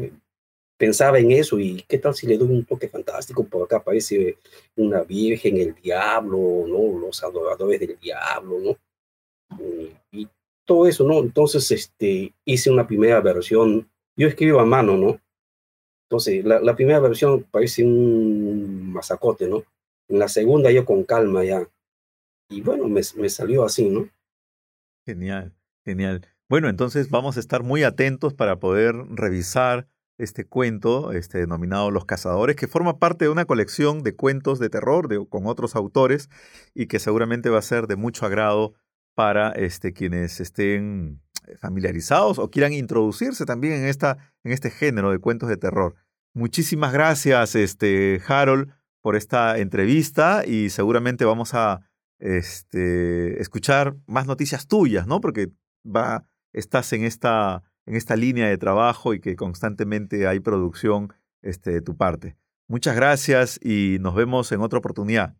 pensaba en eso y qué tal si le doy un toque fantástico, por acá aparece una virgen, el diablo, ¿no? Los adoradores del diablo, ¿no? Y, todo eso, ¿no? Entonces, este, hice una primera versión, yo escribo a mano, ¿no? Entonces, la, la primera versión parece un masacote, ¿no? En la segunda yo con calma ya. Y bueno, me, me salió así, ¿no? Genial, genial. Bueno, entonces vamos a estar muy atentos para poder revisar este cuento este, denominado Los Cazadores, que forma parte de una colección de cuentos de terror con otros autores y que seguramente va a ser de mucho agrado para este, quienes estén familiarizados o quieran introducirse también en, esta, en este género de cuentos de terror. Muchísimas gracias, este, Harold, por esta entrevista y seguramente vamos a este, escuchar más noticias tuyas, ¿no? Porque va, estás en esta en esta línea de trabajo y que constantemente hay producción este, de tu parte. Muchas gracias y nos vemos en otra oportunidad.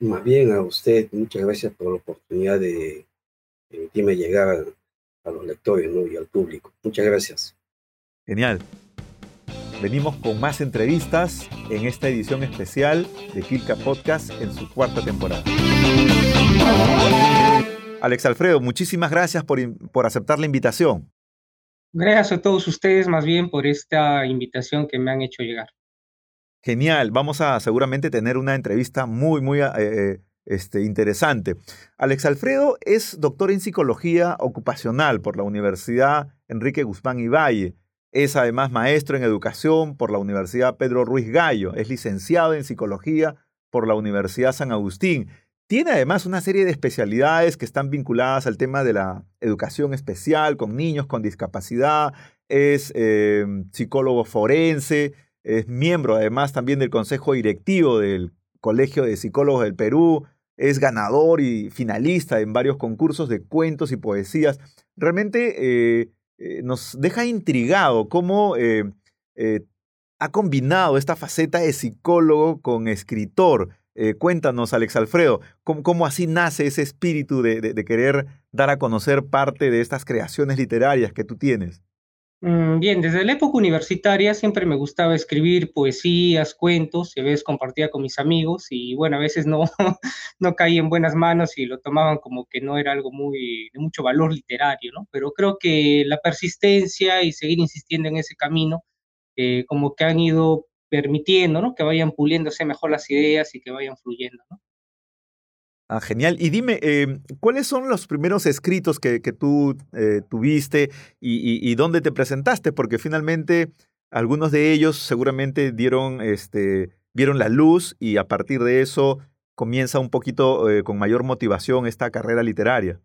Más bien a usted, muchas gracias por la oportunidad de permitirme llegar a, los lectores y al público. Muchas gracias. Genial. Venimos con más entrevistas en esta edición especial de Kilka Podcast en su cuarta temporada. Alex Alfredo, muchísimas gracias por, por aceptar la invitación. Gracias a todos ustedes más bien por esta invitación que me han hecho llegar. Genial, vamos a seguramente tener una entrevista muy, muy eh, eh, este, interesante. Alex Alfredo es doctor en psicología ocupacional por la Universidad Enrique Guzmán y Valle. Es además maestro en educación por la Universidad Pedro Ruiz Gallo. Es licenciado en psicología por la Universidad San Agustín tiene además una serie de especialidades que están vinculadas al tema de la educación especial con niños con discapacidad, es eh, psicólogo forense, es miembro además también del Consejo Directivo del Colegio de Psicólogos del Perú, es ganador y finalista en varios concursos de cuentos y poesías. Realmente eh, eh, nos deja intrigado cómo ha combinado esta faceta de psicólogo con escritor. Eh, cuéntanos, Alex Alfredo, ¿cómo, así nace ese espíritu de, querer dar a conocer parte de estas creaciones literarias que tú tienes? Mm, bien, desde la época universitaria siempre me gustaba escribir poesías, cuentos, y a veces compartía con mis amigos y bueno, a veces no, no caía en buenas manos y lo tomaban como que no era algo muy, de mucho valor literario, ¿no? Pero creo que la persistencia y seguir insistiendo en ese camino, eh, como que han ido permitiendo, ¿no? Que vayan puliéndose mejor las ideas y que vayan fluyendo, ¿no? Ah, genial. Y dime, em, ¿cuáles son los primeros escritos que, tú eh, tuviste y, dónde te presentaste? Porque finalmente algunos de ellos seguramente dieron, este, vieron la luz y a partir de eso comienza un poquito eh, con mayor motivación esta carrera literaria.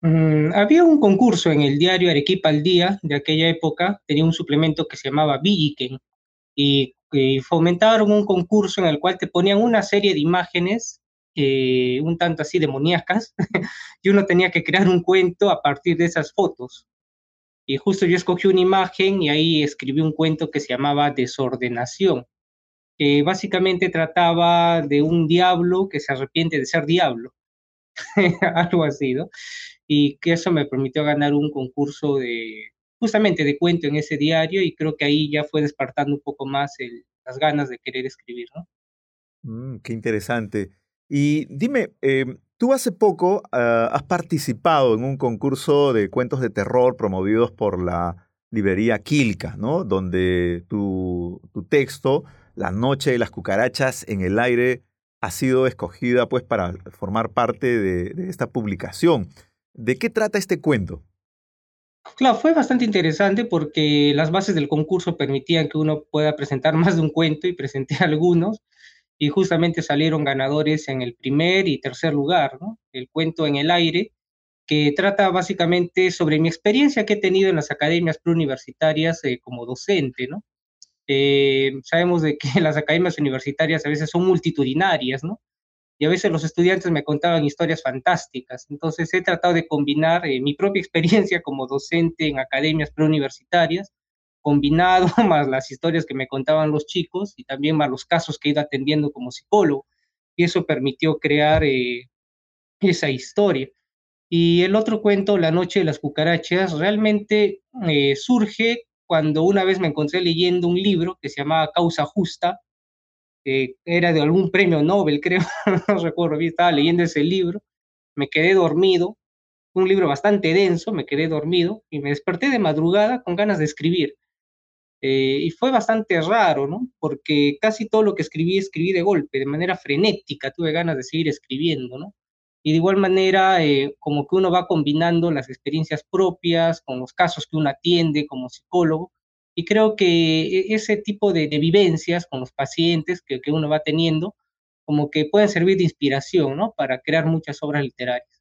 Mm, había un concurso en el diario Arequipa al Día de aquella época, tenía un suplemento que se llamaba Villiquen y y fomentaron un concurso en el cual te ponían una serie de imágenes eh, un tanto así demoníacas y uno tenía que crear un cuento a partir de esas fotos. Y justo yo escogí una imagen y ahí escribí un cuento que se llamaba Desordenación, que básicamente trataba de un diablo que se arrepiente de ser diablo, algo así, ¿no? Y que eso me permitió ganar un concurso de, justamente de cuento en ese diario y creo que ahí ya fue despertando un poco más las ganas de querer escribir, ¿no? Mm, qué interesante. Y dime, em, tú hace poco ah, has participado en un concurso de cuentos de terror promovidos por la librería Quilca, ¿no? Donde tu, texto, La noche de las cucarachas en el aire, ha sido escogida pues para formar parte de esta publicación. ¿De qué trata este cuento? Claro, fue bastante interesante porque las bases del concurso permitían que uno pueda presentar más de un cuento y presenté algunos y justamente salieron ganadores en el primer y tercer lugar, ¿no? El cuento en el aire, que trata básicamente sobre mi experiencia que he tenido en las academias preuniversitarias eh, como docente, ¿no? Eh, sabemos de que las academias universitarias a veces son multitudinarias, ¿no? Y a veces los estudiantes me contaban historias fantásticas. Entonces he tratado de combinar eh, mi propia experiencia como docente en academias preuniversitarias combinado más las historias que me contaban los chicos y también más los casos que he ido atendiendo como psicólogo. Y eso permitió crear eh, esa historia. Y el otro cuento, La Noche de las Cucarachas, realmente eh, surge cuando una vez me encontré leyendo un libro que se llamaba Causa Justa, era de algún premio Nobel, creo, no recuerdo bien, estaba leyendo ese libro, me quedé dormido, un libro bastante denso, me quedé dormido y me desperté de madrugada con ganas de escribir. Eh, y fue bastante raro, ¿no? Porque casi todo lo que escribí, escribí de golpe, de manera frenética, tuve ganas de seguir escribiendo, ¿no? Y de igual manera, eh, como que uno va combinando las experiencias propias con los casos que uno atiende como psicólogo. Y creo que e, ese tipo de, vivencias con los pacientes que, uno va teniendo, como que pueden servir de inspiración, ¿no? Para crear muchas obras literarias.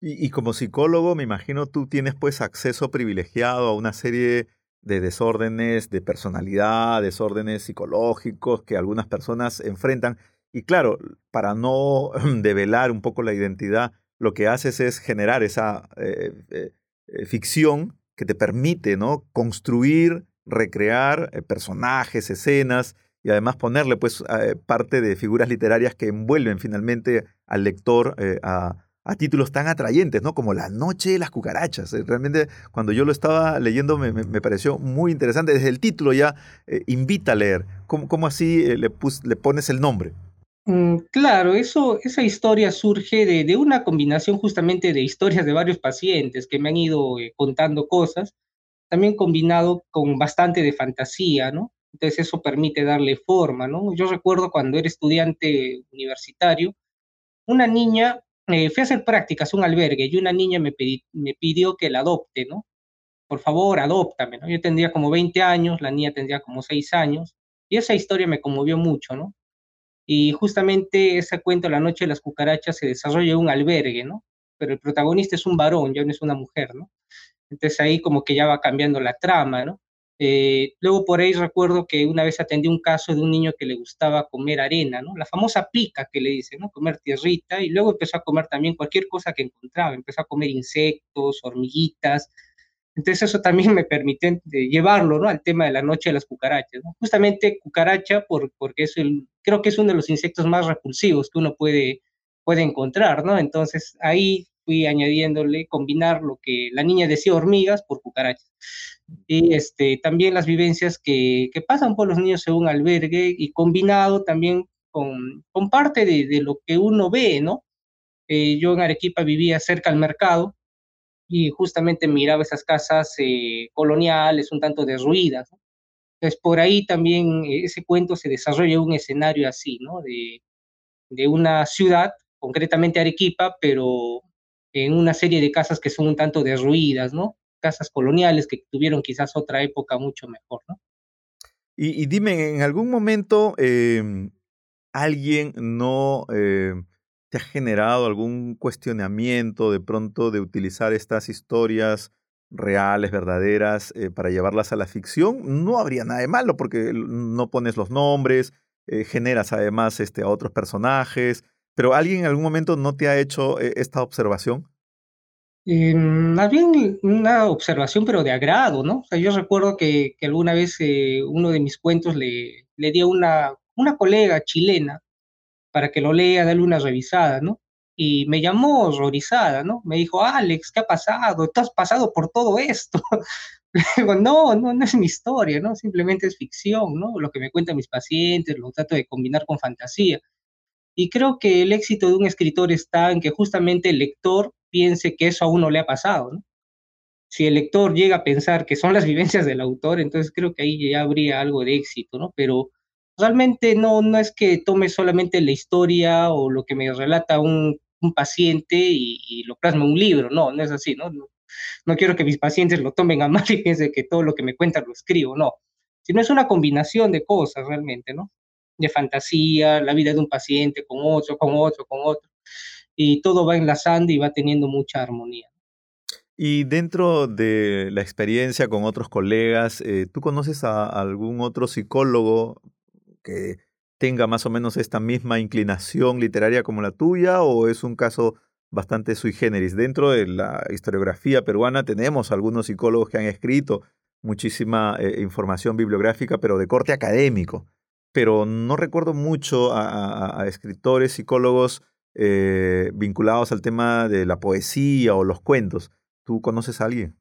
Y, y como psicólogo, me imagino tú tienes pues acceso privilegiado a una serie de desórdenes de personalidad, desórdenes psicológicos que algunas personas enfrentan. Y claro, para no develar un poco la identidad, lo que haces es generar esa eh, eh, eh, ficción que te permite ¿no? construir, recrear personajes, escenas y además ponerle pues parte de figuras literarias que envuelven finalmente al lector a, a títulos tan atrayentes, ¿no? Como La Noche de las Cucarachas. Eh, realmente, cuando yo lo estaba leyendo, me, me, pareció muy interesante. Desde el título ya eh, invita a leer. ¿Cómo, cómo así eh, le, le, pones el nombre? Mm, claro, eso, esa historia surge de, de, una combinación justamente de historias de varios pacientes que me han ido contando cosas, también combinado con bastante de fantasía, ¿no? Entonces eso permite darle forma, ¿no? Yo recuerdo cuando era estudiante universitario, una niña eh, fui a hacer prácticas un albergue y una niña me, me pidió que la adopte, ¿no? Por favor, adóptame, ¿no? Yo tendría como 20 años, la niña tendría como 6 años, y esa historia me conmovió mucho, ¿no? Y justamente ese cuento, La Noche de las Cucarachas, se desarrolla en un albergue, ¿no? Pero el protagonista es un varón, ya no es una mujer, ¿no? Entonces ahí como que ya va cambiando la trama, ¿no? Eh, luego por ahí recuerdo que una vez atendí un caso de un niño que le gustaba comer arena, ¿no? La famosa pica que le dicen, ¿no? Comer tierrita, y luego empezó a comer también cualquier cosa que encontraba, empezó a comer insectos, hormiguitas. Entonces eso también me permitió eh, llevarlo, ¿no? Al tema de la noche de las cucarachas, ¿no? Justamente cucaracha por, porque es creo que es uno de los insectos más repulsivos que uno puede, puede encontrar, ¿no? Entonces ahí fui añadiéndole, combinar lo que la niña decía hormigas por cucarachas. Y este, también las vivencias que, que pasan por los niños un albergue y combinado también con, con parte de, de, lo que uno ve, ¿no? Eh, yo en Arequipa vivía cerca al mercado y justamente miraba esas casas eh, coloniales un tanto derruidas. ¿no? Entonces, por ahí también ese cuento se desarrolla un escenario así, ¿no? De, de una ciudad, concretamente Arequipa, pero en una serie de casas que son un tanto derruidas, ¿no? Casas coloniales que tuvieron quizás otra época mucho mejor, ¿no? Y, dime, ¿en algún momento eh, alguien no eh, te ha generado algún cuestionamiento de pronto de utilizar estas historias reales, verdaderas, eh, para llevarlas a la ficción? No habría nada de malo porque no pones los nombres, eh, generas además este, a otros personajes, pero ¿alguien en algún momento no te ha hecho eh, esta observación? Eh, más bien una observación, pero de agrado, ¿no? Yo recuerdo que, que alguna vez eh, uno de mis cuentos le, le dio una, una colega chilena para que lo lea, darle una revisada, ¿no? Y me llamó horrorizada, ¿no? Me dijo, Alex, ¿qué ha pasado? ¿Tú has pasado por todo esto? Le digo, no, no, no es mi historia, ¿no? Simplemente es ficción, ¿no? Lo que me cuentan mis pacientes, lo trato de combinar con fantasía. Y creo que el éxito de un escritor está en que justamente el lector piense que eso a uno le ha pasado. ¿no? Si el lector llega a pensar que son las vivencias del autor, entonces creo que ahí ya habría algo de éxito, ¿no? Pero realmente no, no es que tome solamente la historia o lo que me relata un, un paciente y, y, lo plasme en un libro, no, no es así, ¿no? ¿no? No quiero que mis pacientes lo tomen a mal y piensen que todo lo que me cuentan lo escribo, no. Sino es una combinación de cosas realmente, ¿no? De fantasía, la vida de un paciente con otro, con otro, con otro, y todo va enlazando y va teniendo mucha armonía. Y dentro de la experiencia con otros colegas, eh, ¿tú conoces a algún otro psicólogo que tenga más o menos esta misma inclinación literaria como la tuya o es un caso bastante sui generis? Dentro de la historiografía peruana tenemos algunos psicólogos que han escrito muchísima eh, información bibliográfica, pero de corte académico. Pero no recuerdo mucho a, escritores, psicólogos eh, vinculados al tema de la poesía o los cuentos. ¿Tú conoces a alguien?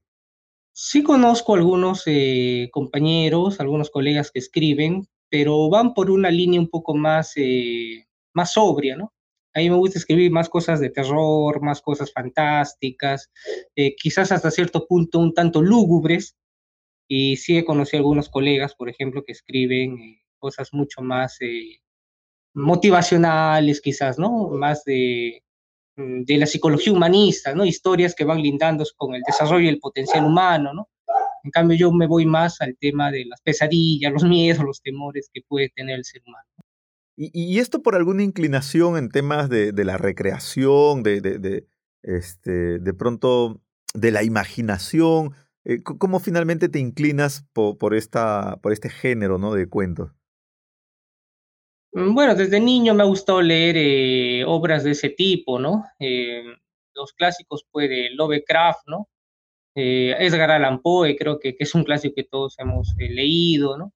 Sí conozco algunos eh, compañeros, algunos colegas que escriben, pero van por una línea un poco más, más sobria, ¿no? A mí me gusta escribir más cosas de terror, más cosas fantásticas, quizás hasta cierto punto un tanto lúgubres, y sí he conocido algunos colegas, por ejemplo, que escriben eh, cosas mucho más eh, motivacionales, quizás, ¿no? Más de, mm, de la psicología humanista, ¿no? Historias que van lindando con el desarrollo y el potencial humano, ¿no? En cambio, yo me voy más al tema de las pesadillas, los miedos, los temores que puede tener el ser humano. ¿Y, esto por alguna inclinación en temas de, de la recreación, de, de, de, este, de pronto de la imaginación? Eh, ¿Cómo finalmente te inclinas por, esta, por este género ¿no? de cuentos? Mm, bueno, desde niño me ha gustado leer eh, obras de ese tipo, ¿no? Eh, los clásicos, pues, de Lovecraft, ¿no? Edgar Allan Poe, creo que, que, es un clásico que todos hemos leído, ¿no?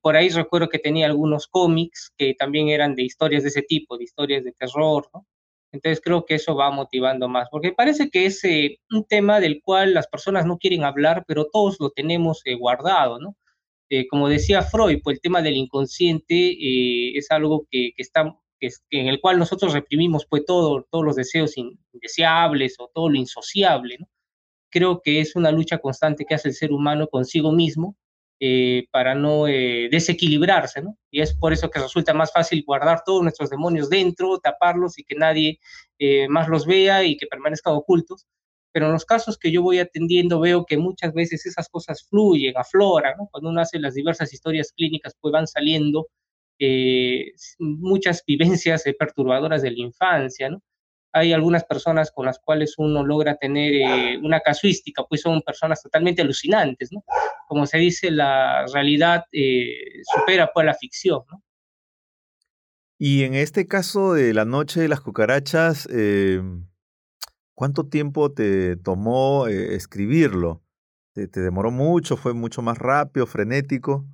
por ahí recuerdo que tenía algunos cómics que también eran de historias de ese tipo, de historias de terror, ¿no? Entonces creo que eso va motivando más, porque parece que es eh, un tema del cual las personas no quieren hablar, pero todos lo tenemos eh, guardado, ¿no? Eh, como decía Freud, pues el tema del inconsciente es algo que, está, en el cual nosotros reprimimos pues todo, todos los deseos indeseables o todo lo insociable. Creo que es una lucha constante que hace el ser humano consigo mismo eh, para no eh, desequilibrarse, ¿no? Y es por eso que resulta más fácil guardar todos nuestros demonios dentro, taparlos y que nadie eh, más los vea y que permanezcan ocultos. Pero en los casos que yo voy atendiendo veo que muchas veces esas cosas fluyen, afloran, ¿no? Cuando uno hace las diversas historias clínicas, pues van saliendo muchas vivencias perturbadoras de la infancia, hay algunas personas con las cuales uno logra tener eh, una casuística, pues son personas totalmente alucinantes, ¿no? Como se dice, la realidad eh, supera pues la ficción. Y en este caso de La Noche de las Cucarachas, eh, ¿cuánto tiempo te tomó escribirlo? ¿Te, demoró mucho? ¿Fue mucho más rápido, frenético?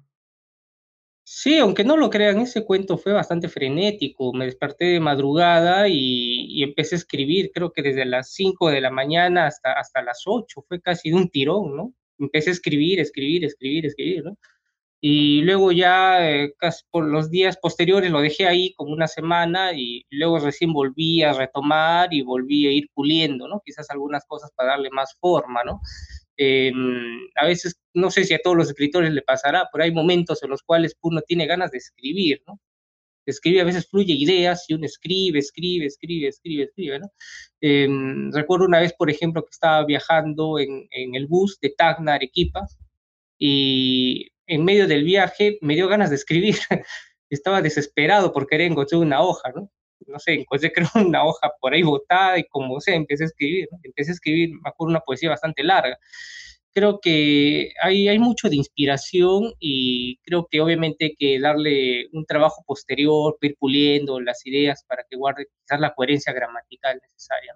Sí, aunque no lo crean, ese cuento fue bastante frenético. Me desperté de madrugada y, empecé a escribir, creo que desde las 5 de la mañana hasta, hasta las 8, fue casi de un tirón, ¿no? Empecé a escribir, escribir, escribir, escribir, ¿no? Y luego ya, eh, casi por los días posteriores, lo dejé ahí como una semana y luego recién volví a retomar y volví a ir puliendo, ¿no? Quizás algunas cosas para darle más forma, ¿no? Em, a veces, no sé si a todos los escritores le pasará, pero hay momentos en los cuales uno tiene ganas de escribir, ¿no? Escribe, a veces fluye ideas y uno escribe, escribe, escribe, escribe, escribe, ¿no? Em, recuerdo una vez, por ejemplo, que estaba viajando en, en el bus de Tacna, Arequipa, y en medio del viaje me dio ganas de escribir. estaba desesperado por querer encontrar una hoja, ¿no? no sé, encontré creo una hoja por ahí botada y como sé, empecé a escribir, empecé a escribir, me acuerdo, una poesía bastante larga. Creo que hay, hay mucho de inspiración y creo que obviamente hay que darle un trabajo posterior, ir puliendo las ideas para que guarde quizás la coherencia gramatical necesaria.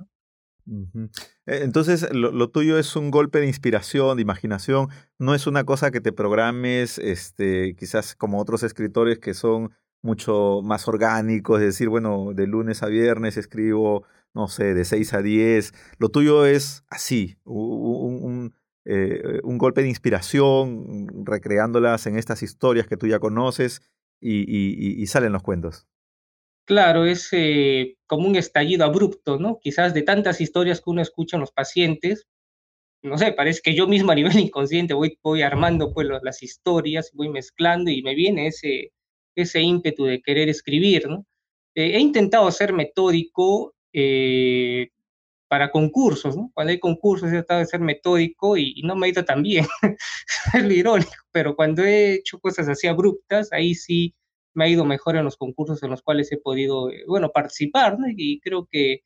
E, entonces, lo, tuyo es un golpe de inspiración, de imaginación, no es una cosa que te programes, este, quizás como otros escritores que son mucho más orgánico, es decir, bueno, de lunes a viernes escribo, no sé, de 6 a 10. Lo tuyo es así, eh, un, golpe de inspiración, recreándolas en estas historias que tú ya conoces y, salen los cuentos. Claro, es eh, como un estallido abrupto, ¿no? Quizás de tantas historias que uno escucha en los pacientes, no sé, parece que yo mismo a nivel inconsciente voy, armando pues las historias, voy mezclando y me viene ese, ese ímpetu de querer escribir. Eh, he intentado ser metódico eh, para concursos, ¿no? Cuando hay concursos he tratado de ser metódico y, no me ha ido tan bien, es lo irónico, pero cuando he hecho cosas así abruptas, ahí sí me ha ido mejor en los concursos en los cuales he podido, eh, bueno, participar. Y creo que,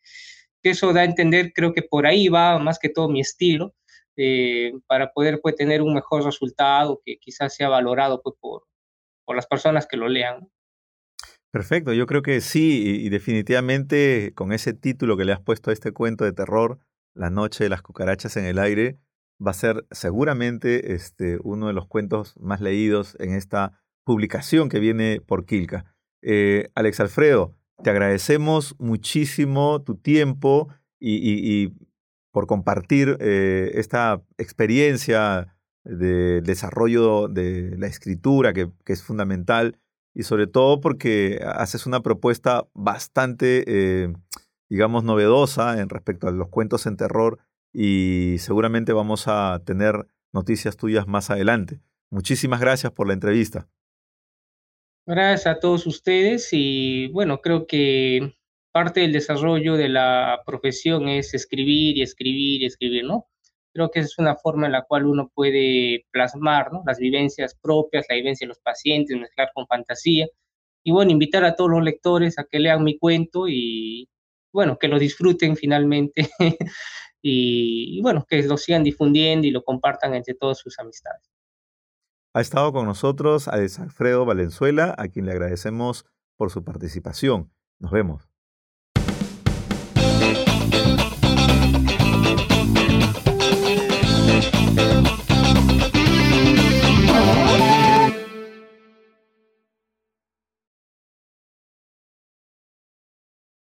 eso da a entender, creo que por ahí va más que todo mi estilo, para poder pues, tener un mejor resultado que quizás sea valorado pues, por, las personas que lo lean. Perfecto, yo creo que sí, y, definitivamente con ese título que le has puesto a este cuento de terror, La noche de las cucarachas en el aire, va a ser seguramente este, uno de los cuentos más leídos en esta publicación que viene por Kilka. Eh, Alex Alfredo, te agradecemos muchísimo tu tiempo y, por compartir eh, esta experiencia de desarrollo de la escritura, que, es fundamental, y sobre todo porque haces una propuesta bastante, eh, digamos, novedosa en respecto a los cuentos en terror y seguramente vamos a tener noticias tuyas más adelante. Muchísimas gracias por la entrevista. Gracias a todos ustedes y bueno, creo que parte del desarrollo de la profesión es escribir y escribir y escribir, ¿no? Creo que es una forma en la cual uno puede plasmar ¿no? las vivencias propias, la vivencia de los pacientes, mezclar con fantasía. Y bueno, invitar a todos los lectores a que lean mi cuento y bueno, que lo disfruten finalmente y, bueno, que lo sigan difundiendo y lo compartan entre todas sus amistades. Ha estado con nosotros Alfredo Valenzuela, a quien le agradecemos por su participación. Nos vemos.